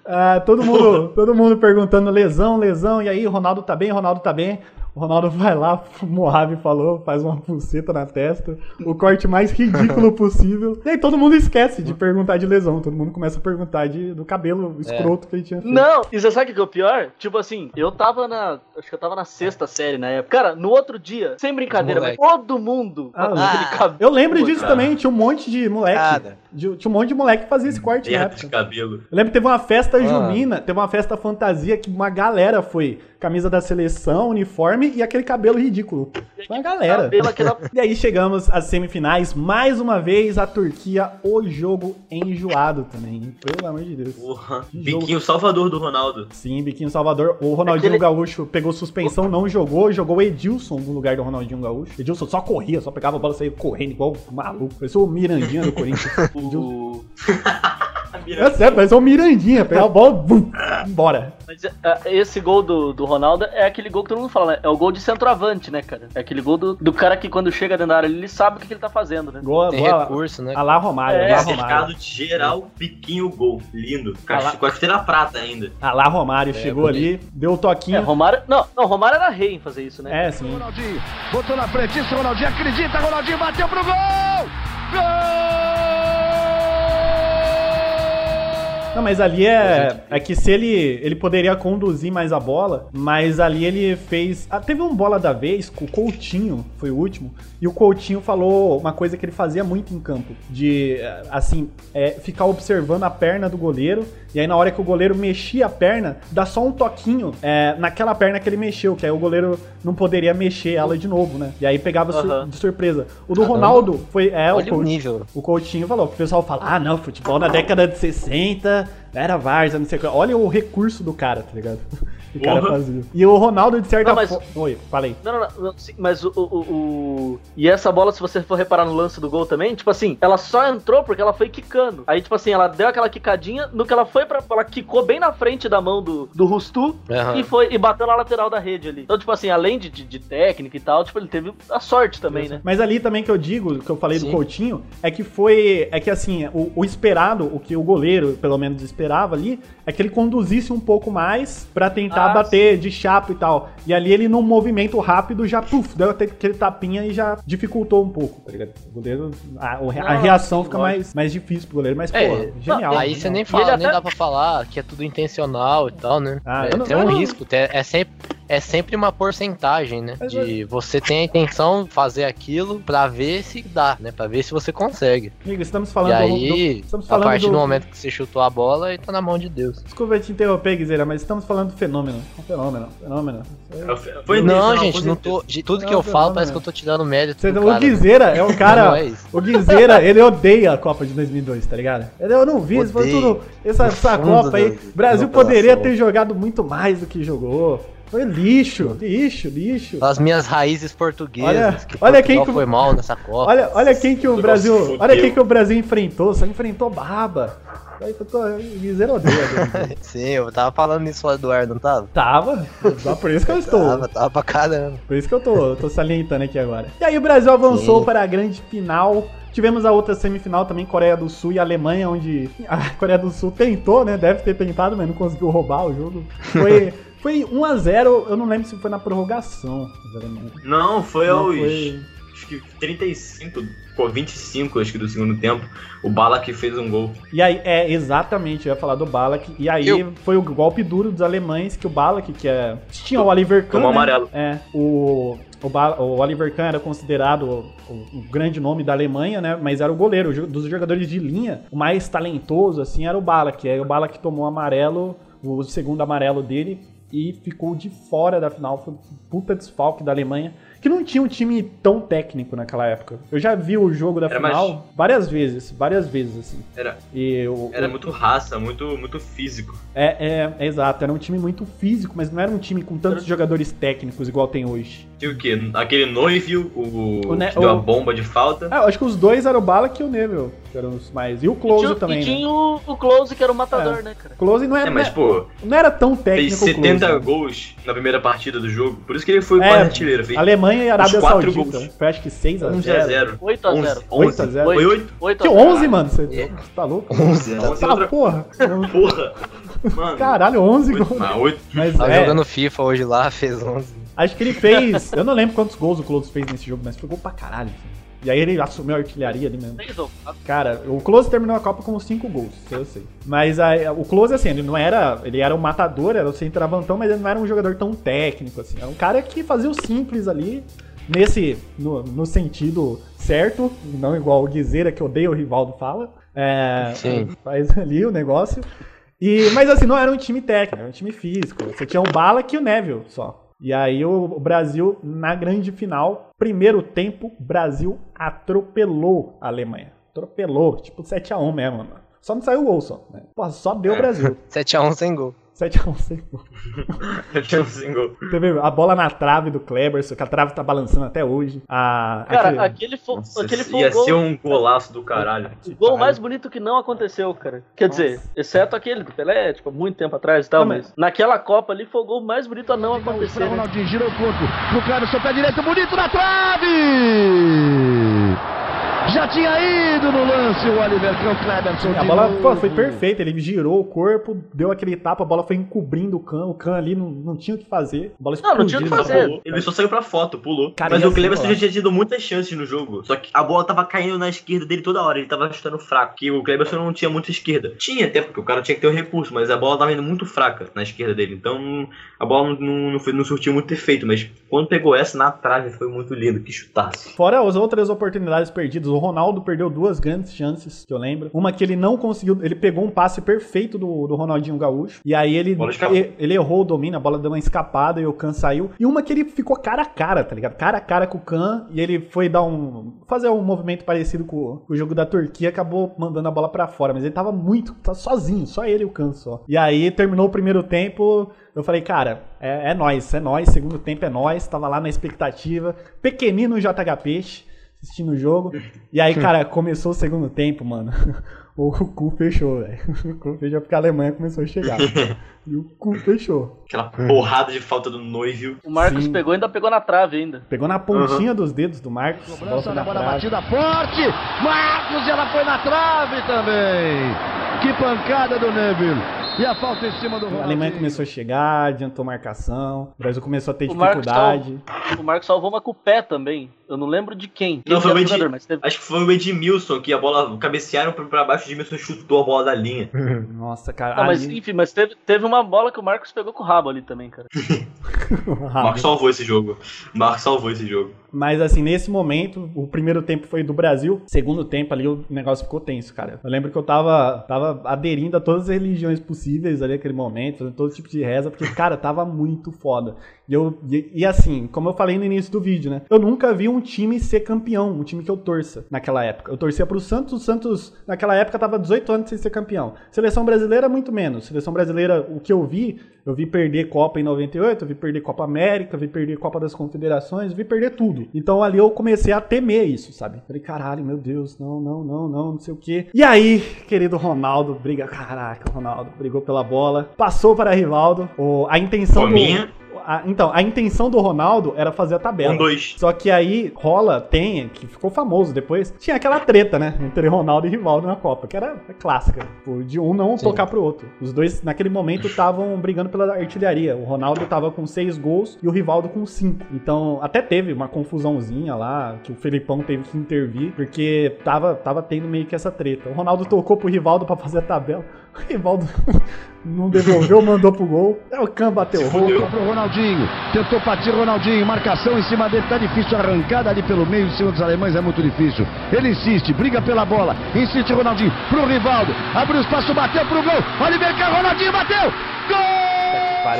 Ah, todo mundo, todo mundo perguntando lesão, lesão, e aí, Ronaldo tá bem, Ronaldo tá bem. O Ronaldo vai lá, o Mojave falou, faz uma pulseta na testa, o corte mais ridículo possível. E aí todo mundo esquece de perguntar de lesão, todo mundo começa a perguntar de, do cabelo escroto que ele tinha feito. Não, e você sabe o que é o pior? Tipo assim, eu tava na. Acho que eu tava na sexta série na época. Cara, no outro dia, sem brincadeira, mas todo mundo Ah, ah. cabelo. Eu lembro disso cara. também, tinha um monte de moleque. Nada. de- tinha um monte de moleque que fazia esse corte na Merda de época. cabelo. Eu lembro que teve uma festa Ah. junina, teve uma festa fantasia que uma galera foi. Camisa da seleção, uniforme e aquele cabelo ridículo. Uma galera. Cabelo, aquela... E aí chegamos às semifinais. Mais uma vez a Turquia, o jogo enjoado também. Pelo amor de Deus. Porra. Que jogo. Biquinho salvador do Ronaldo. Sim, Biquinho Salvador. O Ronaldinho Aquele- Gaúcho pegou suspensão, não jogou. Jogou o Edilson no lugar do Ronaldinho Gaúcho. Edilson só corria, só pegava a bola e saía correndo igual um maluco. Parecia o Mirandinha do Corinthians. Edilson. É sério, parecia o Mirandinha. Pegava a bola, bum, embora. Mas, é, esse gol do, do Ronaldo é aquele gol que todo mundo fala, né? É o gol de centroavante, né, cara? É aquele gol do, do cara que quando chega dentro da área ele sabe o que, que ele tá fazendo, né? Gol, Tem gol, recurso, né? A lá Romário, É, a lá Romário. Cercado de geral, biquinho, gol. Lindo. Caixa- Com a esteira prata ainda. A lá Romário chegou ali, deu o É, toquinho. Romário. Não, não, Romário era rei em fazer isso, né? É, sim. Ronaldinho, botou na frente, isso, Ronaldinho acredita, Ronaldinho bateu pro gol! Gol! Não, mas ali é, é que se ele ele poderia conduzir mais a bola, mas ali ele fez. Ah, teve um bola da vez com o Coutinho, foi o último, e o Coutinho falou uma coisa que ele fazia muito em campo, de eh, assim, é, ficar observando a perna do goleiro, e aí na hora que o goleiro mexia a perna, dá só um toquinho é, naquela perna que ele mexeu, que aí o goleiro não poderia mexer ela de novo, né? E aí pegava sur- Aham. de surpresa. O do Caramba. Ronaldo foi. É, o Olha o Coutinho- nível. o Coutinho falou, o pessoal fala, ah não, futebol na década de 60 era Varsa, não sei o que. Olha o recurso do cara, tá ligado? Que o cara fazia. E o Ronaldo, de certa Não, mas- forma. Oi, falei. Não, não, não, não, sim, mas o, o, o- E essa bola, se você for reparar no lance do gol também, tipo assim, ela só entrou porque ela foi quicando. Aí, tipo assim, ela deu aquela quicadinha, no que ela foi pra. Ela quicou bem na frente da mão do, do Rustu Aham. e foi e bateu na lateral da rede ali. Então, tipo assim, além de, de, de técnica e tal, tipo, ele teve a sorte também, né? Mas ali também que eu digo, que eu falei do Sim. Coutinho, é que foi. É que assim, o, o esperado, o que o goleiro, pelo menos, esperava ali, é que ele conduzisse um pouco mais pra tentar Ah, bater de chapa e tal. E ali ele, num movimento rápido, já puf, deu até aquele tapinha e já dificultou um pouco, tá ligado? O goleiro. A, a Não, reação sim, fica lógico. mais, mais difícil pro goleiro, mas, É, pô, genial. Aí você nem fala, nem até- dá pra falar que é tudo intencional e tal, né? Ah, é, não- tem um não- risco, tem- é sempre, é sempre uma porcentagem, né? De você tem a intenção de fazer aquilo pra ver se dá, né? Pra ver se você consegue. Amigo, estamos E falando do- aí, do- estamos a falando partir do... do- momento que você chutou a bola, aí tá na mão de Deus. Desculpa te interromper, Guizeira, mas estamos falando do fenômeno. Um fenômeno, fenômeno. Foi não, intencional, gente, não tô. De tudo que Não, eu falo, não, parece não. que eu tô tirando mérito. Você- do o cara, né? Guizeira é um Não cara. é isso. o Guizeira, ele odeia a Copa de 2002, tá ligado? Ele, eu não vi, isso foi Odeio. tudo. Essa, essa Copa aí. Brasil poderia ter jogado muito mais do que jogou. Foi lixo, lixo, lixo. As minhas raízes portuguesas. Olha- que olha quem que- foi mal nessa Copa. Olha, olha quem que o Nossa, Brasil. fudeu. Olha quem que o Brasil enfrentou. Só enfrentou Baba. Eu tô. O Guizeira odeia. né? Sim, eu tava falando isso fora do ar, não tava? Tava. Só por isso que eu estou. Tava, tava pra caramba. Por isso que eu tô, eu tô salientando aqui agora. E aí o Brasil avançou Sim. para a grande final. Tivemos a outra semifinal também, Coreia do Sul e Alemanha, onde a Coreia do Sul tentou, né? Deve ter tentado, mas não conseguiu roubar o jogo. Foi, foi 1x0, eu não lembro se foi na prorrogação. Não, foi Não, aos. foi- Acho que 35, pô, 25, acho que do segundo tempo. O Bala que fez um gol. E aí, é, exatamente, eu ia falar do Balak. E aí Eu- foi o golpe duro dos alemães, que o Balak, que é. Tinha o Oliver Kahn. Tomou né? amarelo. É. O, o, Ba- o Oliver Kahn era considerado o, o- o grande nome da Alemanha, né? Mas era o goleiro. Dos jogadores de linha, o mais talentoso, assim, era o Balak. Aí o Balak tomou amarelo, o segundo amarelo dele, e ficou de fora da final. Foi um puta desfalque da Alemanha. Que não tinha um time tão técnico naquela época. Eu já vi o jogo da Era final mais- várias vezes, várias vezes, assim. Era, E o, era o- muito raça, muito, muito físico. é, é, é exato, era um time muito físico, mas não era um time com tantos jogadores técnicos igual tem hoje. Tinha o quê? Aquele Noivio, o, O Ne- que deu a o- bomba de falta. Ah, eu acho que os dois eram o Balak e o Neville, que eram os mais. E o E Close tinha, também. e tinha né? o, o Close, que era o matador, né, cara? Close não era, É, mas, pô, não era tão fez técnico o 70 Klose. gols na primeira partida do jogo. Por isso que ele foi É, quase artilheiro. Fez Alemanha e Arábia quatro Saudita. gols. Foi acho que 6 a 0 11 a 0 8 a 0 8 a 0 Foi 8? 8 Que a 0 11, mano? Você tá louco? 11, tá? 11 Tá, outra porra. porra. Mano, Caralho, 11 oito- gols. ah, oito. Mas Tava é, jogando FIFA hoje lá, fez 11. acho que ele fez. Eu não lembro quantos gols o Close fez nesse jogo, mas foi gol pra caralho. E aí ele assumiu a artilharia ali mesmo. Ou quatro. Cara, o Close terminou a Copa com 5 gols, isso eu sei. Mas a- o Close, assim, ele não era. Ele era um matador, era o centroavantão, mas ele não era um jogador tão técnico, assim. Era um cara que fazia o simples ali, nesse. no, no sentido certo, não igual o Guizeira, que odeia o Rivaldo fala. É, Sim. Faz ali o negócio. E, mas assim, não era um time técnico, era um time físico. Você tinha o Balak e o Neville só. E aí o, o Brasil, na grande final, primeiro tempo, Brasil atropelou a Alemanha. Atropelou, tipo 7x1 mesmo, mano. Só não saiu o gol só, né? Pô, só deu o Brasil. 7x1 sem gol. 7x1 sem gol. Tinha um single. Teve a bola na trave do Kleberson, que a trave tá balançando até hoje. A, Cara, aquele- aquele foi, Nossa, aquele foi ia o gol, ser um golaço do caralho. o gol mais bonito que não aconteceu, cara. Quer dizer, exceto aquele do Pelé, tipo, muito tempo atrás e tal, Não, mas... mas- naquela Copa ali foi o gol mais bonito a não acontecer, Pra né? Ronaldinho, girou o corpo pro Cleberson, pé direito, bonito na trave! Já tinha ido no lance o Oliver Kahn, Cleberson. A de bola pô, foi perfeita, ele girou o corpo, deu aquele tapa, a bola foi encobrindo o Khan, o Khan ali não, não tinha o que fazer. A bola Não, não tinha o que explodiu. fazer. Pulou. Ele só saiu pra foto, pulou. Cara, Mas ia o Cleberson ser já tinha tido muitas chances no jogo. Só que a bola tava caindo na esquerda dele toda hora. Ele tava chutando fraco. Que o Cleberson não tinha muita esquerda. Tinha até, porque o cara tinha que ter o recurso. Mas a bola tava indo muito fraca na esquerda dele. Então a bola não, não, não, foi- não surtiu muito efeito. Mas quando pegou essa na trave foi muito lindo. Que chutasse. Fora as outras oportunidades perdidas, o Ronaldo perdeu duas grandes chances, que eu lembro. Uma que ele não conseguiu, ele pegou um passe perfeito do, do Ronaldinho Gaúcho, e aí ele, ele errou o domínio, a bola deu uma escapada e o Khan saiu. E uma que ele ficou cara a cara, tá ligado? Cara a cara com o Khan, e ele foi dar um. fazer um movimento parecido com, com o jogo da Turquia, acabou mandando a bola pra fora, mas ele tava muito, tá sozinho, só ele e o Khan só. E aí terminou o primeiro tempo. Eu falei, cara, é, é nós, é nós, segundo tempo é nós, tava lá na expectativa. Pequenino JH Peixe, assistindo o jogo. E aí, cara, começou o segundo tempo, mano. O cu fechou, velho. O cu fechou porque a Alemanha começou a chegar. E o cu fechou. Aquela porrada de falta do noivo. O Marcos Sim. pegou e ainda pegou na trave ainda. Pegou na pontinha dos dedos do Marcos. Cobrança na bola trave. batida forte. Marcos, e ela foi na trave também. Que pancada do Neville. E a falta em cima do A Ronaldinho. Alemanha começou a chegar, adiantou marcação. O Brasil começou a ter O Marcos dificuldade. O Marcos salvou uma com o pé também. Eu não lembro de quem. Quem Não, foi o o jogador, mas teve... Acho que foi o Edmilson que a bola cabecearam pra, pra baixo. O Edmilson chutou a bola da linha. Nossa, cara. Não, mas ali- enfim, mas teve, teve uma bola que o Marcos pegou com o rabo ali também, cara. O Marcos salvou esse jogo. O Marcos salvou esse jogo. Mas assim, nesse momento, o primeiro tempo foi do Brasil, segundo tempo ali o negócio ficou tenso, cara. Eu lembro que eu tava, tava aderindo a todas as religiões possíveis ali naquele momento, fazendo todo tipo de reza, porque, cara, tava muito foda. E, eu, e, e assim, como eu falei no início do vídeo, né? Eu nunca vi um time ser campeão, um time que eu torça naquela época. Eu torcia pro Santos, o Santos naquela época tava 18 anos sem ser campeão. Seleção brasileira, muito menos. Seleção brasileira, o que eu vi, eu vi perder Copa em 98, eu vi perder Copa América, vi perder Copa das Confederações, vi perder tudo. Então ali eu comecei a temer isso, sabe? Falei, caralho, meu Deus, não, não, não, não, não sei o quê. E aí, querido Ronaldo, briga, caraca, Ronaldo brigou pela bola, passou para Rivaldo. O, a intenção do, Fominha. A- então, a intenção do Ronaldo era fazer a tabela. Um, dois. Só que aí rola, tem, que ficou famoso depois, tinha aquela treta, né? Entre Ronaldo e Rivaldo na Copa, que era clássica. De um não Sim. tocar pro outro. Os dois, naquele momento, estavam brigando pela artilharia. O Ronaldo tava com seis gols e o Rivaldo com cinco. Então, até teve uma confusãozinha lá, que o Felipão teve que intervir, porque tava, tava tendo meio que essa treta. O Ronaldo tocou pro Rivaldo pra fazer a tabela. O Rivaldo não devolveu, mandou pro gol. É o Cam bateu o roupa. Pro Ronaldinho, tentou partir Ronaldinho, marcação em cima dele, tá difícil, arrancada ali pelo meio em cima dos alemães. É muito difícil. Ele insiste, briga pela bola, insiste Ronaldinho pro Rivaldo, abriu espaço, bateu pro gol, Oliver Kahn, Ronaldinho bateu, gol!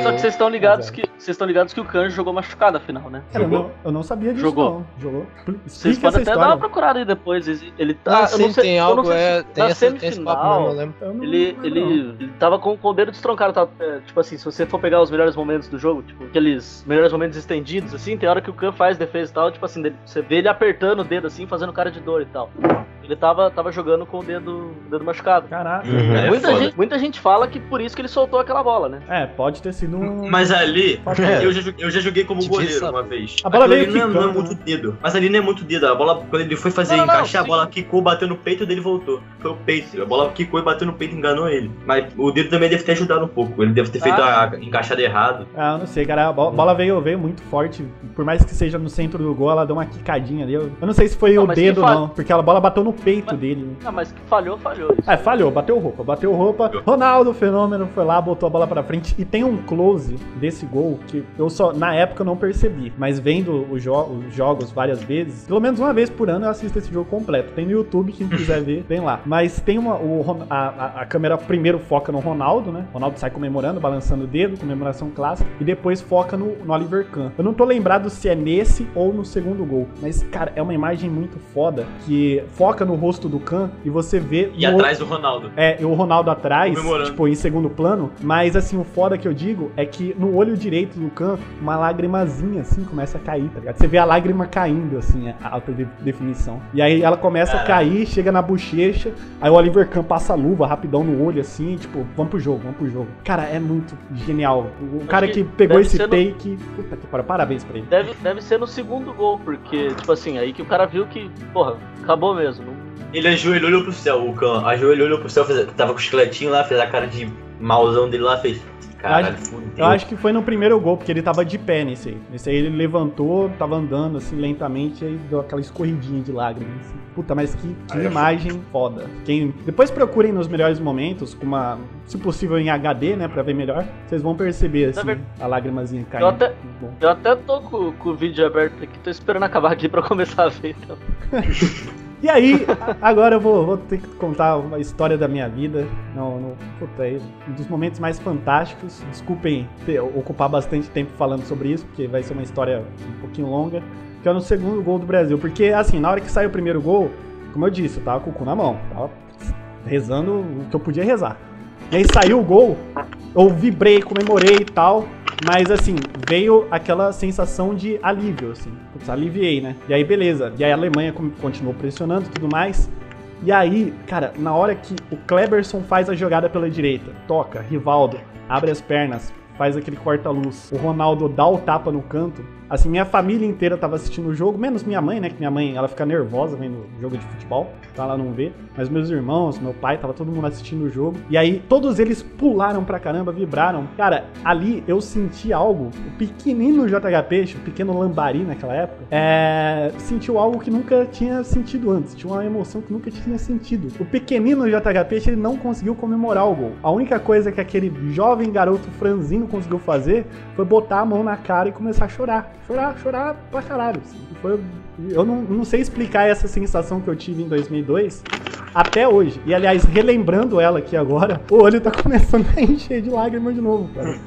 Só que vocês estão ligados que vocês estão ligados que o Kanjo jogou machucado afinal, né? Cara, eu, Jogou? não, eu não sabia disso, Jogou. não. Jogou. Vocês podem até dar história. uma procurada aí depois. Ele- Ah, tá. eu sim, sei, tem eu algo, sei se é. Tem mesmo, eu semifinal. Eu Ele, ele, tava com, com o dedo destroncado, tá? É, tipo assim, se você for pegar os melhores momentos do jogo, tipo, aqueles melhores momentos estendidos, assim, tem hora que o Khan faz defesa e tal, tipo assim, dele- você vê ele apertando o dedo assim, fazendo cara de dor e tal. Ele tava, tava jogando com o dedo, o dedo machucado. Caraca. Uhum. É muita, foda. gente, muita gente fala que por isso que ele soltou aquela bola, né? É, pode ter sido um. Mas ali, É. eu já, joguei- eu já joguei como goleiro uma vez. A bola veio não é, não é quicando, muito dedo. Mas ali não é muito dedo. A bola, quando ele foi fazer Não, não, encaixar, sim. a bola quicou, bateu no peito dele e voltou. Foi o peito. A bola quicou e bateu no peito e enganou ele. Mas o dedo também deve ter ajudado um pouco. Ele deve ter feito Ah. a encaixada errado. Ah, eu não sei, cara. A bo- bola veio, veio muito forte. Por mais que seja no centro do gol, ela deu uma quicadinha ali. Eu, não sei se foi Não, o mas dedo, quem fa- não. Porque a bola bateu no peito dele. né? Ah, mas que falhou, falhou. Isso. É, falhou, bateu roupa, bateu roupa. Ronaldo, o fenômeno, foi lá, botou a bola pra frente. E tem um close desse gol que eu só, na época, não percebi. Mas vendo os, jo- os jogos várias vezes, pelo menos uma vez por ano eu assisto esse jogo completo. Tem no YouTube, quem quiser ver, vem lá. Mas tem uma. O, a, a- câmera primeiro foca no Ronaldo, né? Ronaldo sai comemorando, balançando o dedo, comemoração clássica. E depois foca no, no Oliver Kahn. Eu não tô lembrado se é nesse ou no segundo gol. Mas, cara, é uma imagem muito foda que foca no rosto do Khan e você vê. E atrás do Ronaldo. É, e o Ronaldo atrás, tipo, em segundo plano. Mas, assim, o foda que eu digo é que no olho direito do Khan, uma lágrimazinha, assim, começa a cair, tá ligado? Você vê a lágrima caindo, assim, a alta de- definição. E aí ela começa a cair, chega na bochecha, aí o Oliver Kahn passa a luva rapidão no olho, assim, tipo, vamos pro jogo, vamos pro jogo. Cara, é muito genial. O cara que que pegou esse ser no- take, puta que pariu, parabéns pra ele. Deve, deve ser no segundo gol, porque, tipo assim, aí que o cara viu que, porra, acabou mesmo. Ele ajoelhou olhou pro céu, o Khan. Ajoelhou olhou pro céu, fez, tava com o esqueletinho lá, fez a cara de mauzão dele lá, fez. Caralho, fudeu. Eu acho que foi no primeiro gol, porque ele tava de pé nesse aí. Nesse aí ele levantou, tava andando assim lentamente, aí deu aquela escorridinha de lágrimas. assim. Puta, mas que, que Aí eu imagem foda. Quem, depois procurem nos melhores momentos, com uma, se possível em HD, né, pra ver melhor. Vocês vão perceber assim, ver- a lágrimazinha caindo. Eu até-. Eu até tô com, com o vídeo aberto aqui, tô esperando acabar aqui pra começar a ver. Então. E aí, agora eu vou, vou ter que contar uma história da minha vida. No, puta, é um dos momentos mais fantásticos. Desculpem ter- ocupar bastante tempo falando sobre isso, porque vai ser uma história um pouquinho longa. Que é no segundo gol do Brasil. Porque, assim, na hora que saiu o primeiro gol, como eu disse, eu tava com o cu na mão. Tava rezando o que eu podia rezar. E aí saiu o gol, eu vibrei, comemorei e tal. Mas assim, veio aquela sensação de alívio, assim. Putz, aliviei, né? E aí, beleza. E aí a Alemanha continuou pressionando e tudo mais. E aí, cara, na hora que o Kleberson faz a jogada pela direita, toca, Rivaldo, abre as pernas, faz aquele corta-luz, o Ronaldo dá o tapa no canto. Assim, minha família inteira tava assistindo o jogo, menos minha mãe, né? Que minha mãe, ela fica nervosa vendo jogo de futebol, então ela não vê. Mas meus irmãos, meu pai, tava todo mundo assistindo o jogo. E aí, todos eles pularam pra caramba, vibraram. Cara, ali eu senti algo, o pequenino JH Peixe, o pequeno lambari naquela época, é, sentiu algo que nunca tinha sentido antes. Tinha uma emoção que nunca tinha sentido. O pequenino JH Peixe, ele não conseguiu comemorar o gol. A única coisa que aquele jovem garoto franzino conseguiu fazer foi botar a mão na cara e começar a chorar. Chorar, chorar pra caralho. Foi, eu não, não sei explicar essa sensação que eu tive em 2002 até hoje. E aliás, relembrando ela aqui agora, o olho tá começando a encher de lágrimas de novo, cara.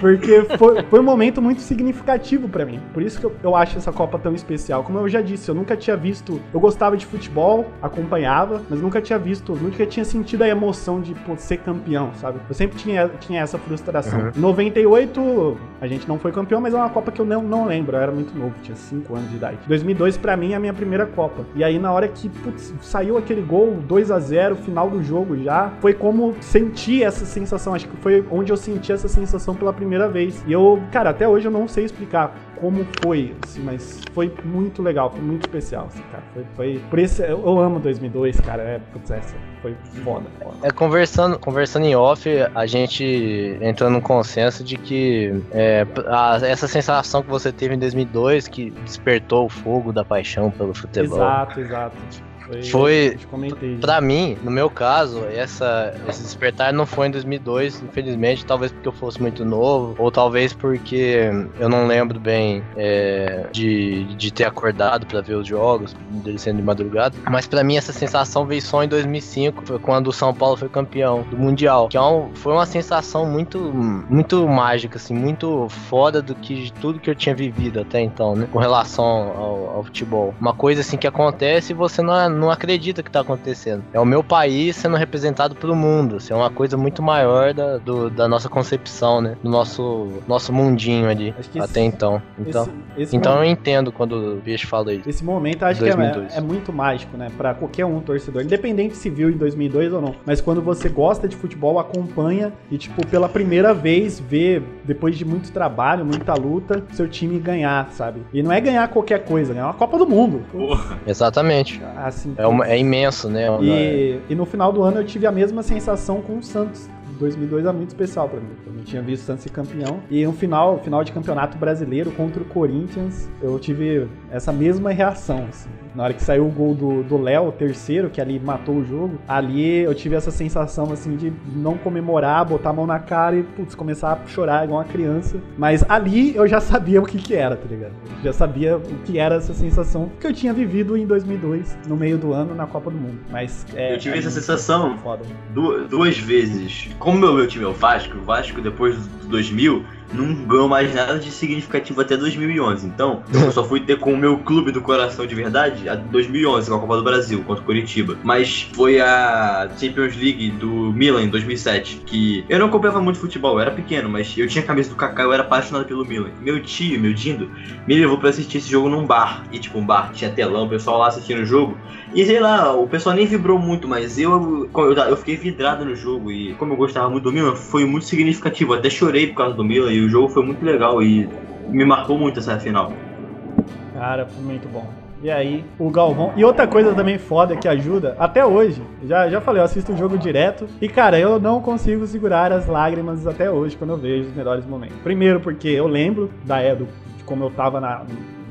Porque foi, foi um momento muito significativo pra mim. Por isso que eu, eu acho essa Copa tão especial. Como eu já disse, eu nunca tinha visto. Eu gostava de futebol, acompanhava, mas nunca tinha visto, nunca tinha sentido a emoção de pô, ser campeão, sabe? Eu sempre tinha, tinha essa frustração. Em 98, a gente não foi campeão, mas é uma Copa que eu não, não lembro. Eu era muito novo, tinha 5 anos de idade. 2002, pra mim, é a minha primeira Copa. E aí, na hora que putz, saiu aquele gol, 2 a 0 final do jogo já, foi como sentir essa sensação. Acho que foi onde eu senti essa sensação pela primeira vez. E eu, cara, até hoje eu não sei explicar como foi, assim, mas foi muito legal, foi muito especial, assim, cara. Foi, foi... Por isso, eu, amo 2002, cara. É, putz, essa foi foda, foda. É, conversando, conversando em off, a gente entrou num consenso de que é, a- essa sensação que você teve em 2002, que despertou o fogo da paixão pelo futebol. Exato, exato. Foi. Foi- comentei. Pra mim, no meu caso, essa, esse despertar não foi em 2002, infelizmente, talvez porque eu fosse muito novo, ou talvez porque eu não lembro bem é, de, de ter acordado pra ver os jogos, dele sendo de madrugada. Mas pra mim, essa sensação veio só em 2005, foi quando o São Paulo foi campeão do Mundial, que é um- foi uma sensação muito, muito mágica, assim, muito foda do que de tudo que eu tinha vivido até então, né, com relação ao, ao futebol. Uma coisa assim que acontece e você não, não acredita que tá acontecendo. É o meu país sendo representado pelo mundo. Assim, é uma coisa muito maior da, do- da nossa concepção, né? Do nosso, nosso mundinho ali, Acho que até esse- então. Então, esse, esse então eu momento, entendo quando o bicho fala isso. esse momento eu acho que é, 2002. é muito mágico, né? Pra qualquer um torcedor, independente se viu em 2002 ou não. Mas quando você gosta de futebol, acompanha e, tipo, pela primeira vez vê, depois de muito trabalho, muita luta, seu time ganhar, sabe? E não é ganhar qualquer coisa, né? É uma Copa do Mundo. Exatamente. Assim, É, uma- é imenso, né? E, e no final do ano eu tive a mesma sensação com o Santos. 2002 é muito especial pra mim. Eu não tinha visto o Santos ser campeão. E no final, final de campeonato brasileiro contra o Corinthians, eu tive essa mesma reação. assim. Na hora que saiu o gol do Léo, o terceiro, que ali matou o jogo, ali eu tive essa sensação assim de não comemorar, botar a mão na cara e putz, começar a chorar igual uma criança. Mas ali eu já sabia o que que era, tá ligado? Eu já sabia o que era essa sensação que eu tinha vivido em 2002, no meio do ano, na Copa do Mundo. Mas é, Eu tive essa sensação Foda. du- duas vezes. Como meu, meu time é o Vasco, o Vasco depois do 2000 não ganhou mais nada de significativo até 2011. Então, eu só fui ter com o meu clube do coração de verdade a 2011, com a Copa do Brasil, contra o Curitiba. Mas foi a Champions League do Milan em 2007, que eu não acompanhava muito futebol, eu era pequeno, mas eu tinha a camisa do Kaká, eu era apaixonado pelo Milan. Meu tio, meu Dindo, me levou pra assistir esse jogo num bar. E tipo, um bar tinha telão, o pessoal lá assistindo o jogo. E sei lá, o pessoal nem vibrou muito, mas eu, eu, eu fiquei vidrado no jogo. E como eu gostava muito do Milan, foi muito significativo. Até chorei por causa do Milan e o jogo foi muito legal e me marcou muito essa final. Cara, foi muito bom. E aí, o Galvão. E outra coisa também foda que ajuda, até hoje, já, já falei, eu assisto o jogo direto. E, cara, eu não consigo segurar as lágrimas até hoje quando eu vejo os melhores momentos. Primeiro, porque eu lembro da é, do, de como eu tava na,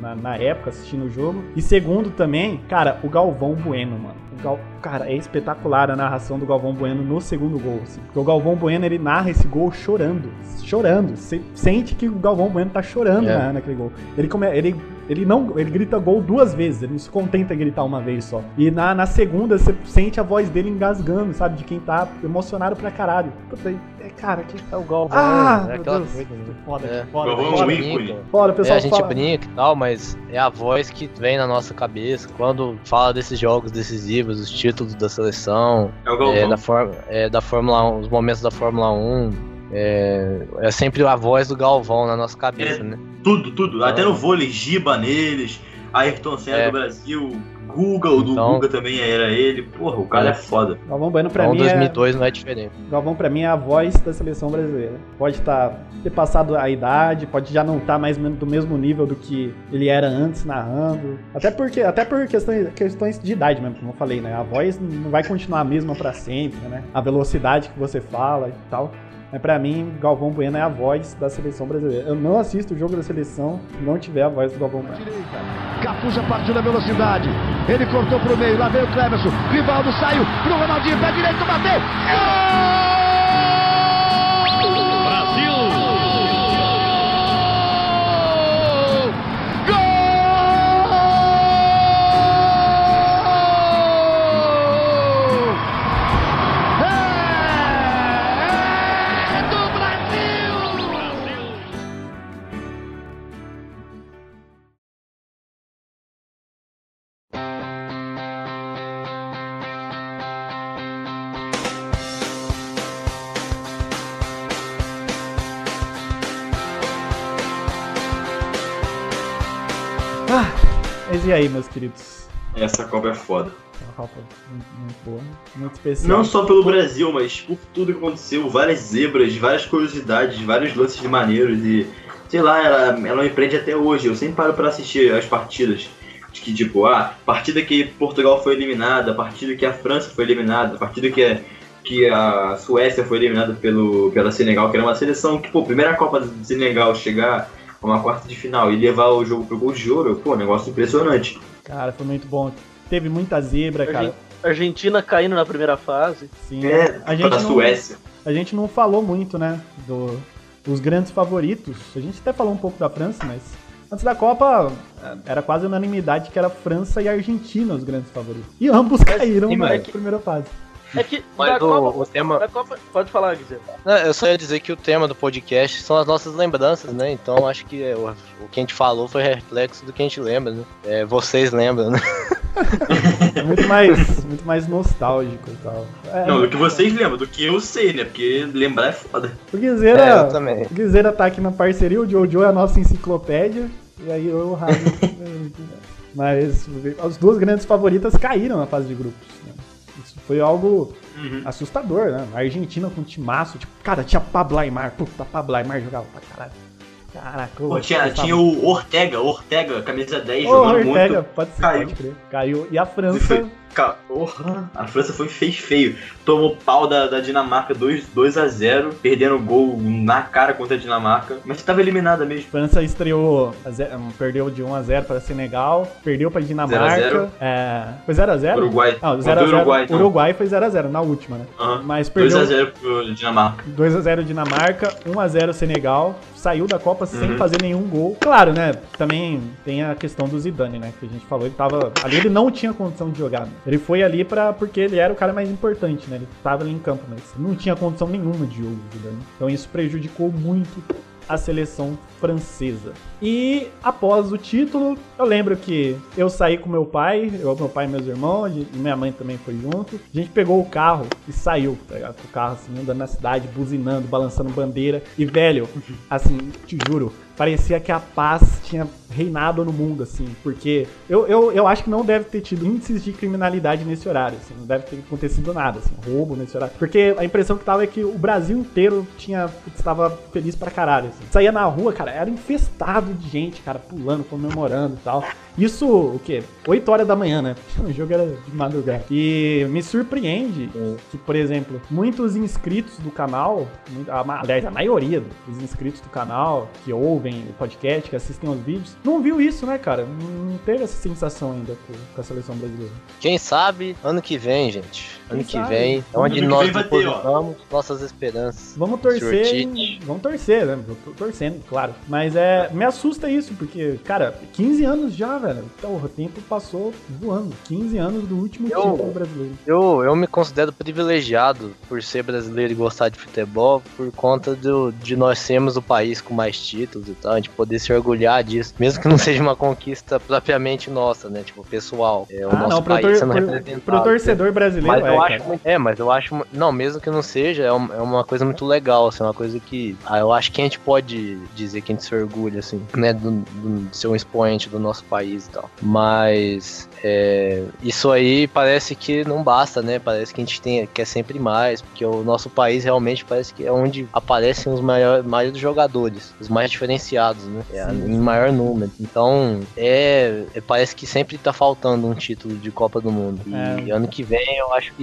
na, na época assistindo o jogo. E segundo também, cara, o Galvão Bueno, mano. O Gal... Cara, é espetacular a narração do Galvão Bueno no segundo gol. Assim. Porque o Galvão Bueno ele narra esse gol chorando. Chorando. Você sente que o Galvão Bueno tá chorando É. né, naquele gol. Ele, come... ele, ele não. Ele grita gol duas vezes. Ele não se contenta em gritar uma vez só. E na, na segunda você sente a voz dele engasgando, sabe? De quem tá emocionado pra caralho. Puta, cara, que. É o Galvão, Ah, é meu aquela coisa. né? Foda, É. foda, Galvão é ícone. Foda, o É, pessoal a gente fala- brinca e tal, mas é a voz que vem na nossa cabeça quando fala desses jogos decisivos, os títulos da seleção, É o Galvão. é, da, for, é, da Fórmula 1, os momentos da Fórmula 1. É, é sempre a voz do Galvão na nossa cabeça, É. né? Tudo, tudo. Até no vôlei, Giba neles, Ayrton Senna É. do Brasil, Guga, o do Então- Guga também era ele. Porra, o cara é, É. foda. Galvão Bueno pra Então mim é. 2002 não é diferente. Galvão pra mim é a voz da seleção brasileira. Pode estar ter passado a idade, pode já não estar mais do mesmo nível do que ele era antes narrando. Até porque, até por questões, questões de idade mesmo, como eu falei, né? A voz não vai continuar a mesma pra sempre, né? A velocidade que você fala e tal. Mas pra mim, Galvão Bueno é a voz da seleção brasileira. Eu não assisto o jogo da seleção se não tiver a voz do Galvão Bueno. Cafu já partiu na velocidade. Ele cortou pro meio. Lá veio o Cleverson. Rivaldo saiu pro Ronaldinho. Pé direito, bateu. Gol! E aí, meus queridos? Essa Copa é foda. Uma Copa muito, boa, muito especial. Não só pelo Brasil, mas por tudo que aconteceu, várias zebras, várias curiosidades, vários lances de maneiros e. Sei lá, ela, ela me prende até hoje. Eu sempre paro pra assistir as partidas. De que, tipo, ah, partida que Portugal foi eliminada, partida que a França foi eliminada, partida que a, que a Suécia foi eliminada pelo, pela Senegal, que era uma seleção que, pô, primeira Copa do Senegal chegar uma quarta de final e levar o jogo pro gol de ouro, pô, negócio impressionante. Cara, foi muito bom. Teve muita zebra, cara. Argen- Argentina caindo na primeira fase. Sim, É, a gente não- Suécia. A gente não falou muito, né, do, dos grandes favoritos. A gente até falou um pouco da França, mas antes da Copa eh, era quase unanimidade que era França e Argentina os grandes favoritos. E ambos caíram sim, na mas- primeira fase. É que Mas da o, Copa, o tema. da Copa. Pode falar. Não, eu só ia dizer que o tema do podcast são as nossas lembranças, né? Então acho que é, o, o que a gente falou foi reflexo do que a gente lembra, né? É, vocês lembram, né? É muito mais, muito mais nostálgico e tal. É, Não, do que vocês lembram, do que eu sei, né? Porque lembrar é foda. O Guizeira, É, o Guizeira tá aqui na parceria, o Jojo é a nossa enciclopédia, e aí eu e o. Mas as duas grandes favoritas caíram na fase de grupos. Foi algo Uhum. assustador, né? A Argentina com um timaço, tipo, cara, tinha Pablo Aymar, puta, Pablo Aymar jogava pra caralho. Caraca, Pô, tinha, tinha o Ortega, Ortega, camisa 10, Ô, jogando Ortega, muito. pode ser, Caiu. pode crer. Caiu. E a França, Porra, a França foi fez feio. Tomou pau da, da Dinamarca 2, 2 a 0 perdendo o gol na cara contra a Dinamarca. Mas estava eliminada mesmo. França estreou, a ze- um, perdeu de 1x0 para Senegal, perdeu para Dinamarca. 0 É, foi 0x0? Uruguai. Não, Contra 0x0. o Uruguai, então. Uruguai foi 0x0 na última, né? Aham. Mas 2 perdeu a 0 pro Dinamarca. 2x0 Dinamarca, 1x0 Senegal, saiu da Copa sem Uhum. fazer nenhum gol. Claro, né? Também tem a questão do Zidane, né? Que a gente falou, ele tava. Ali ele não tinha condição de jogar. né? Ele foi ali pra, porque ele era o cara mais importante, né? Ele tava ali em campo, mas não tinha condição nenhuma de jogo, Zidane. Então isso prejudicou muito a seleção francesa. E após o título, eu lembro que eu saí com meu pai, eu, meu pai e meus irmãos, e minha mãe também foi junto. A gente pegou o carro e saiu, tá ligado? Com o carro assim, andando na cidade, buzinando, balançando bandeira. E velho, assim, te juro, parecia que a paz tinha reinado no mundo, assim, porque eu, eu, eu acho que não deve ter tido índices de criminalidade nesse horário, assim, não deve ter acontecido nada, assim, roubo nesse horário. Porque a impressão que tava é que o Brasil inteiro tinha, estava feliz pra caralho, assim. Saía na rua, cara, era infestado de gente, cara, pulando, comemorando e tal. Isso, o quê? 8 horas da manhã, né? O jogo era de madrugada. E me surpreende que, por exemplo, muitos inscritos do canal, aliás, a maioria dos inscritos do canal que ouvem o podcast, que assistem aos vídeos, não viu isso, né, cara? Não teve essa sensação ainda com, a seleção brasileira. Quem sabe, ano que vem, gente. Ano que vem, é onde nós depositamos nossas esperanças. Vamos torcer, em- vamos torcer, né? Eu tô torcendo, claro. Mas é, me assusta isso, porque, cara, 15 anos já, velho. Então, o tempo passou voando. 15 anos do último Eu- título brasileiro. Eu, eu me considero privilegiado por ser brasileiro e gostar de futebol por conta do, de nós sermos o país com mais títulos e tal, a gente poder se orgulhar disso, mesmo que não seja uma conquista propriamente nossa, né? Tipo, pessoal. É o Ah, nosso não, pro, país tor sendo pro- representado. pro torcedor brasileiro Mas é, eu cara. acho muito, é, mas eu acho, não, mesmo que não seja, é, é uma coisa muito legal, assim, uma coisa que, ah, eu acho que a gente pode dizer que a gente se orgulha, assim, né, do, do- de ser um expoente do nosso país e tal. Mas, é, isso aí parece que não basta, né, parece que a gente tem, quer sempre mais, porque o nosso país realmente parece que é onde aparecem os maiores, maiores jogadores, os mais diferenciados, né, é, em maior número. Então, é, é- parece que sempre tá faltando um título de Copa do Mundo. E É. ano que vem eu acho que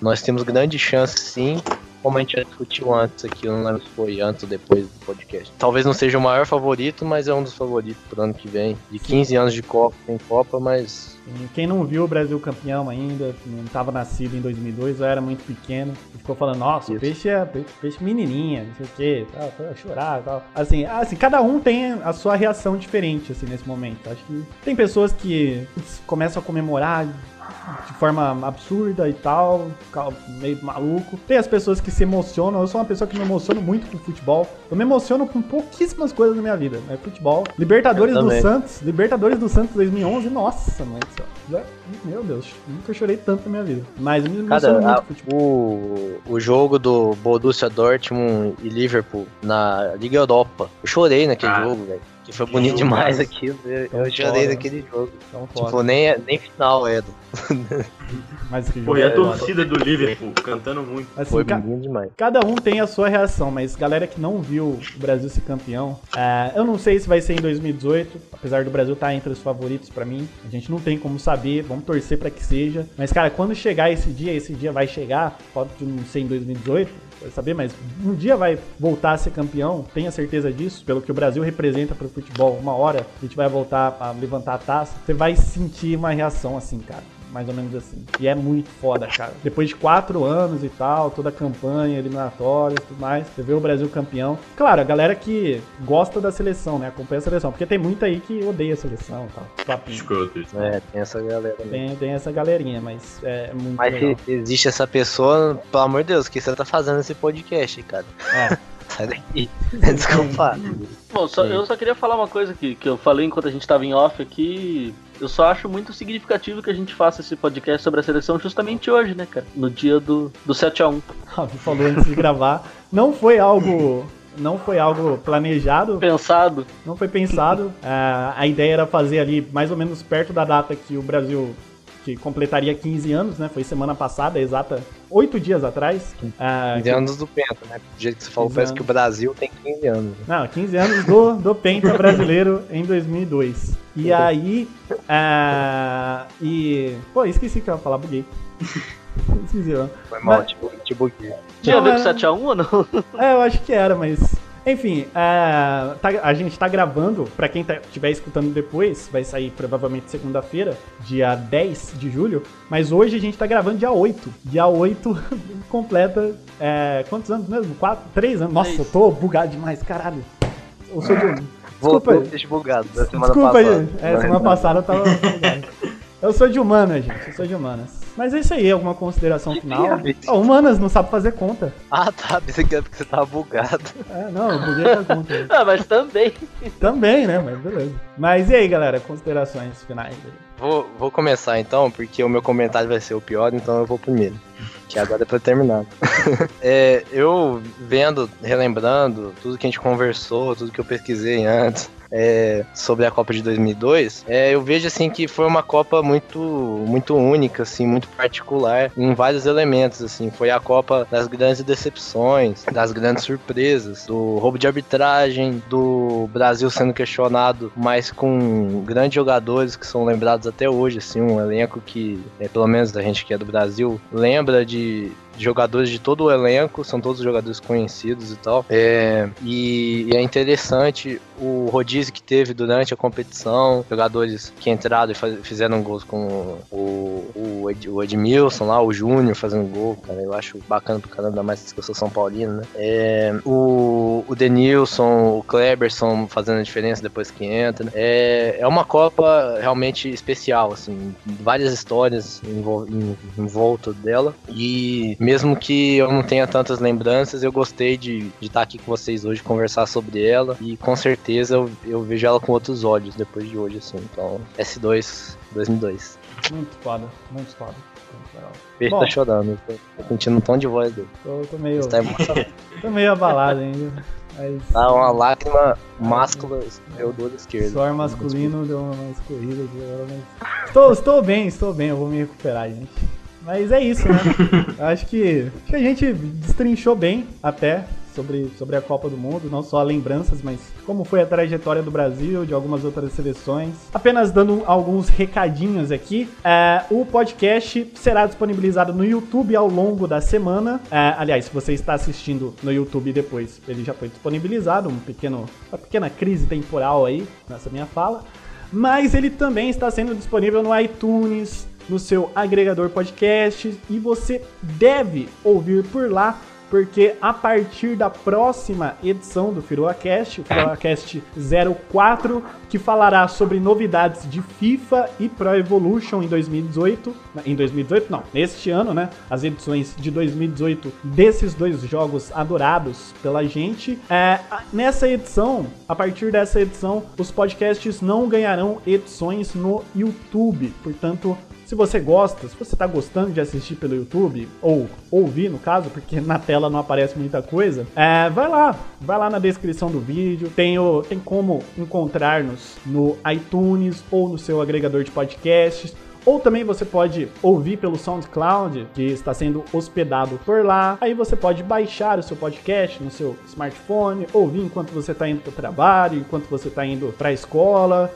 nós temos grande chance sim. Como a gente já discutiu antes aqui, não lembro se foi antes ou depois do podcast. Talvez não seja o maior favorito, mas é um dos favoritos pro ano que vem. De 15 anos de Copa, tem Copa, mas Quem não viu o Brasil campeão ainda, não estava nascido em 2002, eu era muito pequeno, e ficou falando, nossa, o Isso. peixe é peixe, peixe menininha, não sei o quê, tal, tal, chorar e tal. Assim, assim, cada um tem a sua reação diferente, assim, nesse momento. Acho que tem pessoas que começam a comemorar de forma absurda e tal, meio maluco. Tem as pessoas que se emocionam, eu sou uma pessoa que me emociono muito com futebol. Eu me emociono com pouquíssimas coisas na minha vida, né? Futebol. Libertadores do. Santos, Libertadores do Santos 2011, nossa, mãe do céu. Já- meu Deus, nunca chorei tanto na minha vida. Mas eu me emociono Cara, muito a- com futebol. o, o jogo do Borussia Dortmund e Liverpool na Liga Europa, eu chorei naquele Cara, jogo, velho. Que foi bonito demais aquilo. Eu, Tão eu chorei foda. naquele jogo. Foda. Tipo, nem, nem final era. Mas que jogo Pô, e a é foda. torcida do Liverpool cantando muito. Assim, Foi ca- bonito demais. Cada um tem a sua reação, mas galera que não viu o Brasil ser campeão, é, eu não sei se vai ser em 2018, apesar do Brasil estar entre os favoritos pra mim, a gente não tem como saber, vamos torcer pra que seja. Mas cara, quando chegar esse dia, esse dia vai chegar, pode não ser em 2018, vai saber, mas um dia vai voltar a ser campeão, tenha certeza disso, pelo que o Brasil representa pro futebol. Uma hora a gente vai voltar a levantar a taça, você vai sentir uma reação assim, cara mais ou menos assim. E é muito foda, cara. Depois de quatro anos e tal, toda a campanha, eliminatórias e tudo mais, você vê o Brasil campeão. Claro, a galera que gosta da seleção, né? Acompanha a seleção. Porque tem muita aí que odeia a seleção e tal. Papinho. Isso. É, tem essa galera também. Tem, tem essa galerinha, mas é muito Mas legal. se existe essa pessoa, pelo amor de Deus, o que você tá fazendo esse podcast, cara? É. Sai daqui. Desculpa. Bom, só- eu só queria falar uma coisa que, que eu falei enquanto a gente tava em off aqui. Eu só acho muito significativo que a gente faça esse podcast sobre a seleção justamente hoje, né, cara? No dia do, do 7x1. Ravi falou antes de gravar. Não foi algo. Não foi algo planejado, Pensado. não foi pensado. Ah, a ideia era fazer ali mais ou menos perto da data que o Brasil que completaria 15 anos, né? Foi semana passada, exata oito dias atrás. Ah, 15 anos do Penta, né? Do jeito que você falou, 15 parece anos. que o Brasil tem 15 anos. né? Não, 15 anos do, do Penta brasileiro em 2002. E aí. ah, e. Pô, esqueci que eu ia falar, buguei. esqueci, ó. Foi mal, Mas- tipo, tipo que. Tinha a ver com é- 7x1 ou não? É, eu acho que era, mas. Enfim, é, tá- a gente tá gravando, pra quem tá- estiver escutando depois, vai sair provavelmente segunda-feira, dia 10 de julho, mas hoje a gente tá gravando dia 8. Dia 8 completa. é, quantos anos mesmo? 4? 3 anos? Nossa, eu tô bugado demais, caralho. Eu sou de. Desculpa Voltou aí. o peixe bugado da semana Desculpa passada. aí. É, semana passada eu tava. eu sou de humanas, gente. Eu sou de humanas. Mas é isso aí, alguma consideração final? Ah, humanas não sabe fazer conta. Ah, tá. Pensei que era porque você tava bugado. É, não, eu buguei a conta. Ah, mas também. Também, né? Mas beleza. Mas e aí, galera, considerações finais aí? Vou, vou começar então, porque o meu comentário vai ser o pior, então eu vou primeiro. Que agora é pra terminar. É, eu vendo, relembrando tudo que a gente conversou, tudo que eu pesquisei antes é, sobre a Copa de 2002, é, eu vejo assim que foi uma Copa muito, muito única, assim, muito particular em vários elementos. Assim, foi a Copa das grandes decepções, das grandes surpresas, do roubo de arbitragem, do Brasil sendo questionado, mas com grandes jogadores que são lembrados até hoje, assim, um elenco que, é, pelo menos a gente que é do Brasil, lembra de jogadores de todo o elenco, são todos jogadores conhecidos e tal. É, e, e é interessante o rodízio que teve durante a competição, jogadores que entraram e faz- fizeram gols com o, o, Ed, o Edmilson lá, o Júnior fazendo gol, cara, eu acho bacana pro caramba, ainda mais que eu sou São Paulino, né? É, o, o Denilson, o Kleberson fazendo a diferença depois que entra. É, é uma Copa realmente especial, assim, várias histórias em, em, em volta dela. E mesmo que eu não tenha tantas lembranças, eu gostei de estar aqui com vocês hoje, conversar sobre ela. E com certeza eu, eu vejo ela com outros olhos depois de hoje, assim. Então, S2 2002. Muito foda, muito foda. Bom. tá chorando, tô, tô sentindo um tom de voz dele. Tô, tô meio, emocionado. tô meio abalado ainda. Mas Tá uma lágrima máscula meu do olho esquerdo. suor masculino deu uma escorrida aqui agora, mas... Estou, estou bem, estou bem, eu vou me recuperar, gente. Mas é isso, né? Acho que, acho que a gente destrinchou bem até sobre, sobre a Copa do Mundo, não só lembranças, mas como foi a trajetória do Brasil, de algumas outras seleções. Apenas dando alguns recadinhos aqui. É, o podcast será disponibilizado no YouTube ao longo da semana. É, aliás, se você está assistindo no YouTube depois, ele já foi disponibilizado, um pequeno, uma pequena crise temporal aí nessa minha fala. Mas ele também está sendo disponível no iTunes, no seu agregador podcast e você deve ouvir por lá, porque a partir da próxima edição do FiroaCast, o FiroaCast 04, que falará sobre novidades de FIFA e Pro Evolution em 2018, em 2018 não, neste ano, né? As edições de 2018 desses dois jogos adorados pela gente. É, nessa edição, a partir dessa edição, os podcasts não ganharão edições no YouTube, portanto se você gosta, se você tá gostando de assistir pelo YouTube, ou ouvir no caso, porque na tela não aparece muita coisa, é, vai lá, vai lá na descrição do vídeo, tem, o, tem como encontrar-nos no iTunes ou no seu agregador de podcasts. Ou também você pode ouvir pelo SoundCloud, que está sendo hospedado por lá. Aí você pode baixar o seu podcast no seu smartphone, ouvir enquanto você está indo para o trabalho, enquanto você está indo para a escola,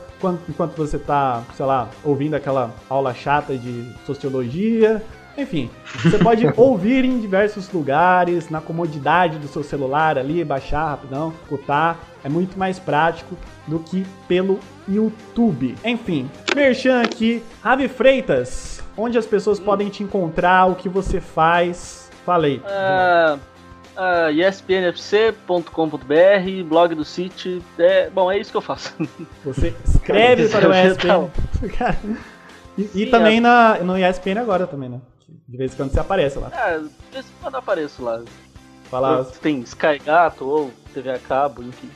enquanto, você está, sei lá, ouvindo aquela aula chata de sociologia. Enfim, você pode ouvir em diversos lugares, na comodidade do seu celular ali, baixar rapidão, escutar. É muito mais prático do que pelo YouTube. Enfim, merchan aqui. Ravi Freitas, onde as pessoas podem te encontrar, o que você faz. Falei. Ah, ah, espnfc.com.br, blog do City. É, bom, é isso que eu faço. Você escreve para o ESPN. Cara, E, e Sim, também na, no ESPN agora também, né? De vez em quando você aparece lá. Ah, de vez em quando eu apareço lá. Fala, Tem Sky Gato ou TV a cabo, enfim.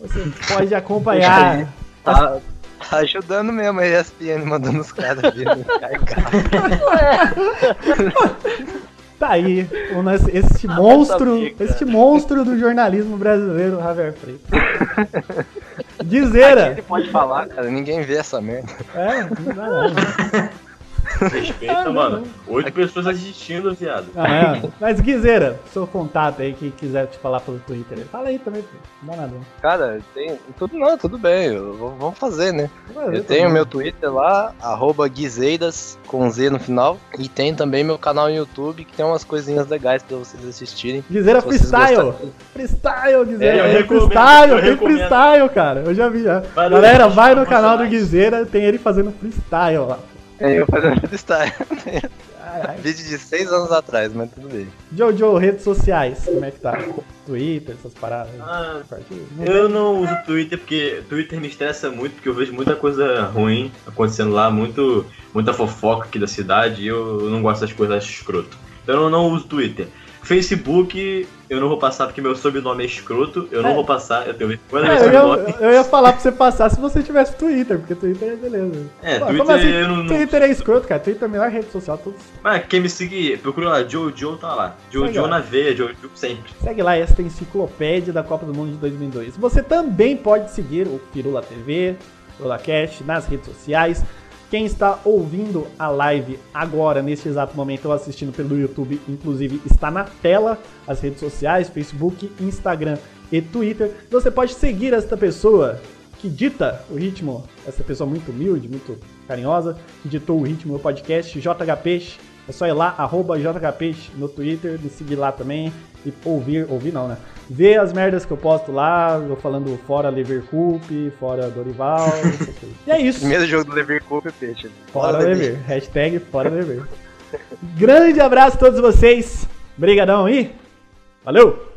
você pode acompanhar. Tá, tá ajudando mesmo a ESPN, mandando os caras vir carcar. Tá aí, o nosso- este monstro, sabia, cara. este monstro do jornalismo brasileiro, Javier Freitas. Dizeira. Ele pode falar, cara, ninguém vê essa merda. É, não dá não. Respeita, mano. Oito pessoas assistindo, viado. Não, é. Mas Guizeira, seu contato aí, que quiser te falar pelo Twitter. Fala aí também, pô. não dá nada. não. Cara, tem. Tudo não, tudo bem. eu- vamos fazer, né? Vai, Eu tenho meu. Twitter lá, arroba Guizeiras, com Z no final. E tem também meu canal no YouTube, que tem umas coisinhas legais pra vocês assistirem. Guizeira Freestyle. gostarem. Freestyle, Guizeira. É, eu freestyle, eu tem recomendo. freestyle, cara. Eu já vi já. No- Galera, vai no canal do. Guizeira, tem ele fazendo freestyle lá. É eu fazendo freestyle. Caralho. Vídeo de seis anos atrás, mas tudo bem. Jojo, redes sociais, como é que tá? Twitter, essas paradas. Ah, eu não uso Twitter porque Twitter me estressa muito, porque eu vejo muita coisa ruim acontecendo lá, muito, muita fofoca aqui da cidade e eu não gosto das coisas escroto. Então eu não uso Twitter. Facebook, eu não vou passar porque meu sobrenome é escroto, eu não É. vou passar, eu tenho vergonha do É, meu eu, sobrenome. ia, eu ia falar pra você passar se você tivesse Twitter, porque Twitter é beleza. É, Pô, Twitter assim? eu não- não- Twitter é escroto, cara. Twitter é a melhor rede social. Todos... Mas quem me seguir, procura lá, Jojo tá lá. Segue Jojo lá. na veia, Jojo sempre. Segue lá esta enciclopédia da Copa do Mundo de 2002. Você também pode seguir o Pirula TV, Pirula Cast nas redes sociais. Quem está ouvindo a live agora, neste exato momento, ou assistindo pelo YouTube, inclusive, está na tela as redes sociais, Facebook, Instagram e Twitter. Você pode seguir esta pessoa que dita o ritmo, essa pessoa muito humilde, muito carinhosa, que ditou o ritmo do podcast, JH Peixe. É só ir lá, arroba JHPeixe no Twitter, me seguir lá também e ouvir, ouvir não, né? Ver as merdas que eu posto lá, eu falando fora Leverkusen, fora Dorival. E é isso. Primeiro jogo do Leverkusen, peixe. Fora Lever. Lever. Hashtag fora Lever. Grande abraço a todos vocês. Brigadão aí. Valeu!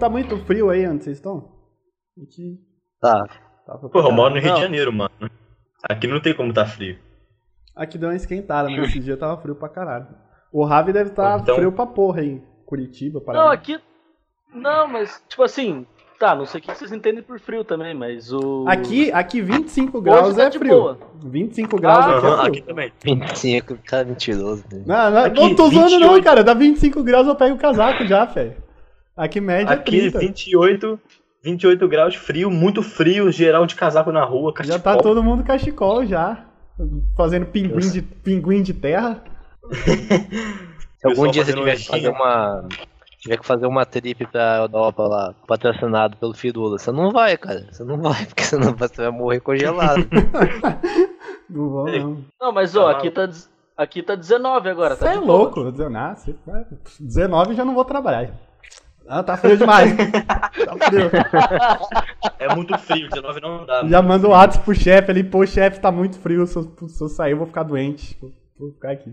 Tá muito frio aí onde vocês estão? Aqui Tá. tá Porra, eu moro no Rio Não. de Janeiro, mano. Aqui não tem como tá frio. Aqui deu uma esquentada, mas esse dia tava frio pra caralho. O Ravi deve estar Então- frio pra porra aí. Curitiba, Paraná. Não, aqui. Não, mas, tipo assim. Tá, não sei o que vocês entendem por frio também, mas o. Aqui, aqui 25 graus tá é de frio. boa. 25 graus Ah, aqui é frio. aqui também. 25, cara mentiroso. né? Não, não, Aqui, não tô zoando não, 28. cara. Dá 25 graus eu pego o casaco já, velho. Aqui média é Aqui 30. 28, 28 graus, frio, muito frio, geral de casaco na rua, Já cachecol. tá todo mundo cachecol já. Fazendo pinguim de, pinguim de terra. Se algum dia você tiver que fazer uma. tiver que fazer uma trip pra Europa lá, patrocinado pelo Firula, você não vai, cara. Você não vai, porque senão você vai morrer congelado. Não vou, não. Não, mas ó, aqui tá, dez- aqui tá 19 agora, Você tá é louco, 19, 19 já não vou trabalhar. Ah, tá frio demais. tá frio. É muito frio, 19 não dá. Já manda o WhatsApp pro chefe ali, pô, chefe, tá muito frio, se eu, se eu sair eu vou ficar doente. Vou ficar aqui.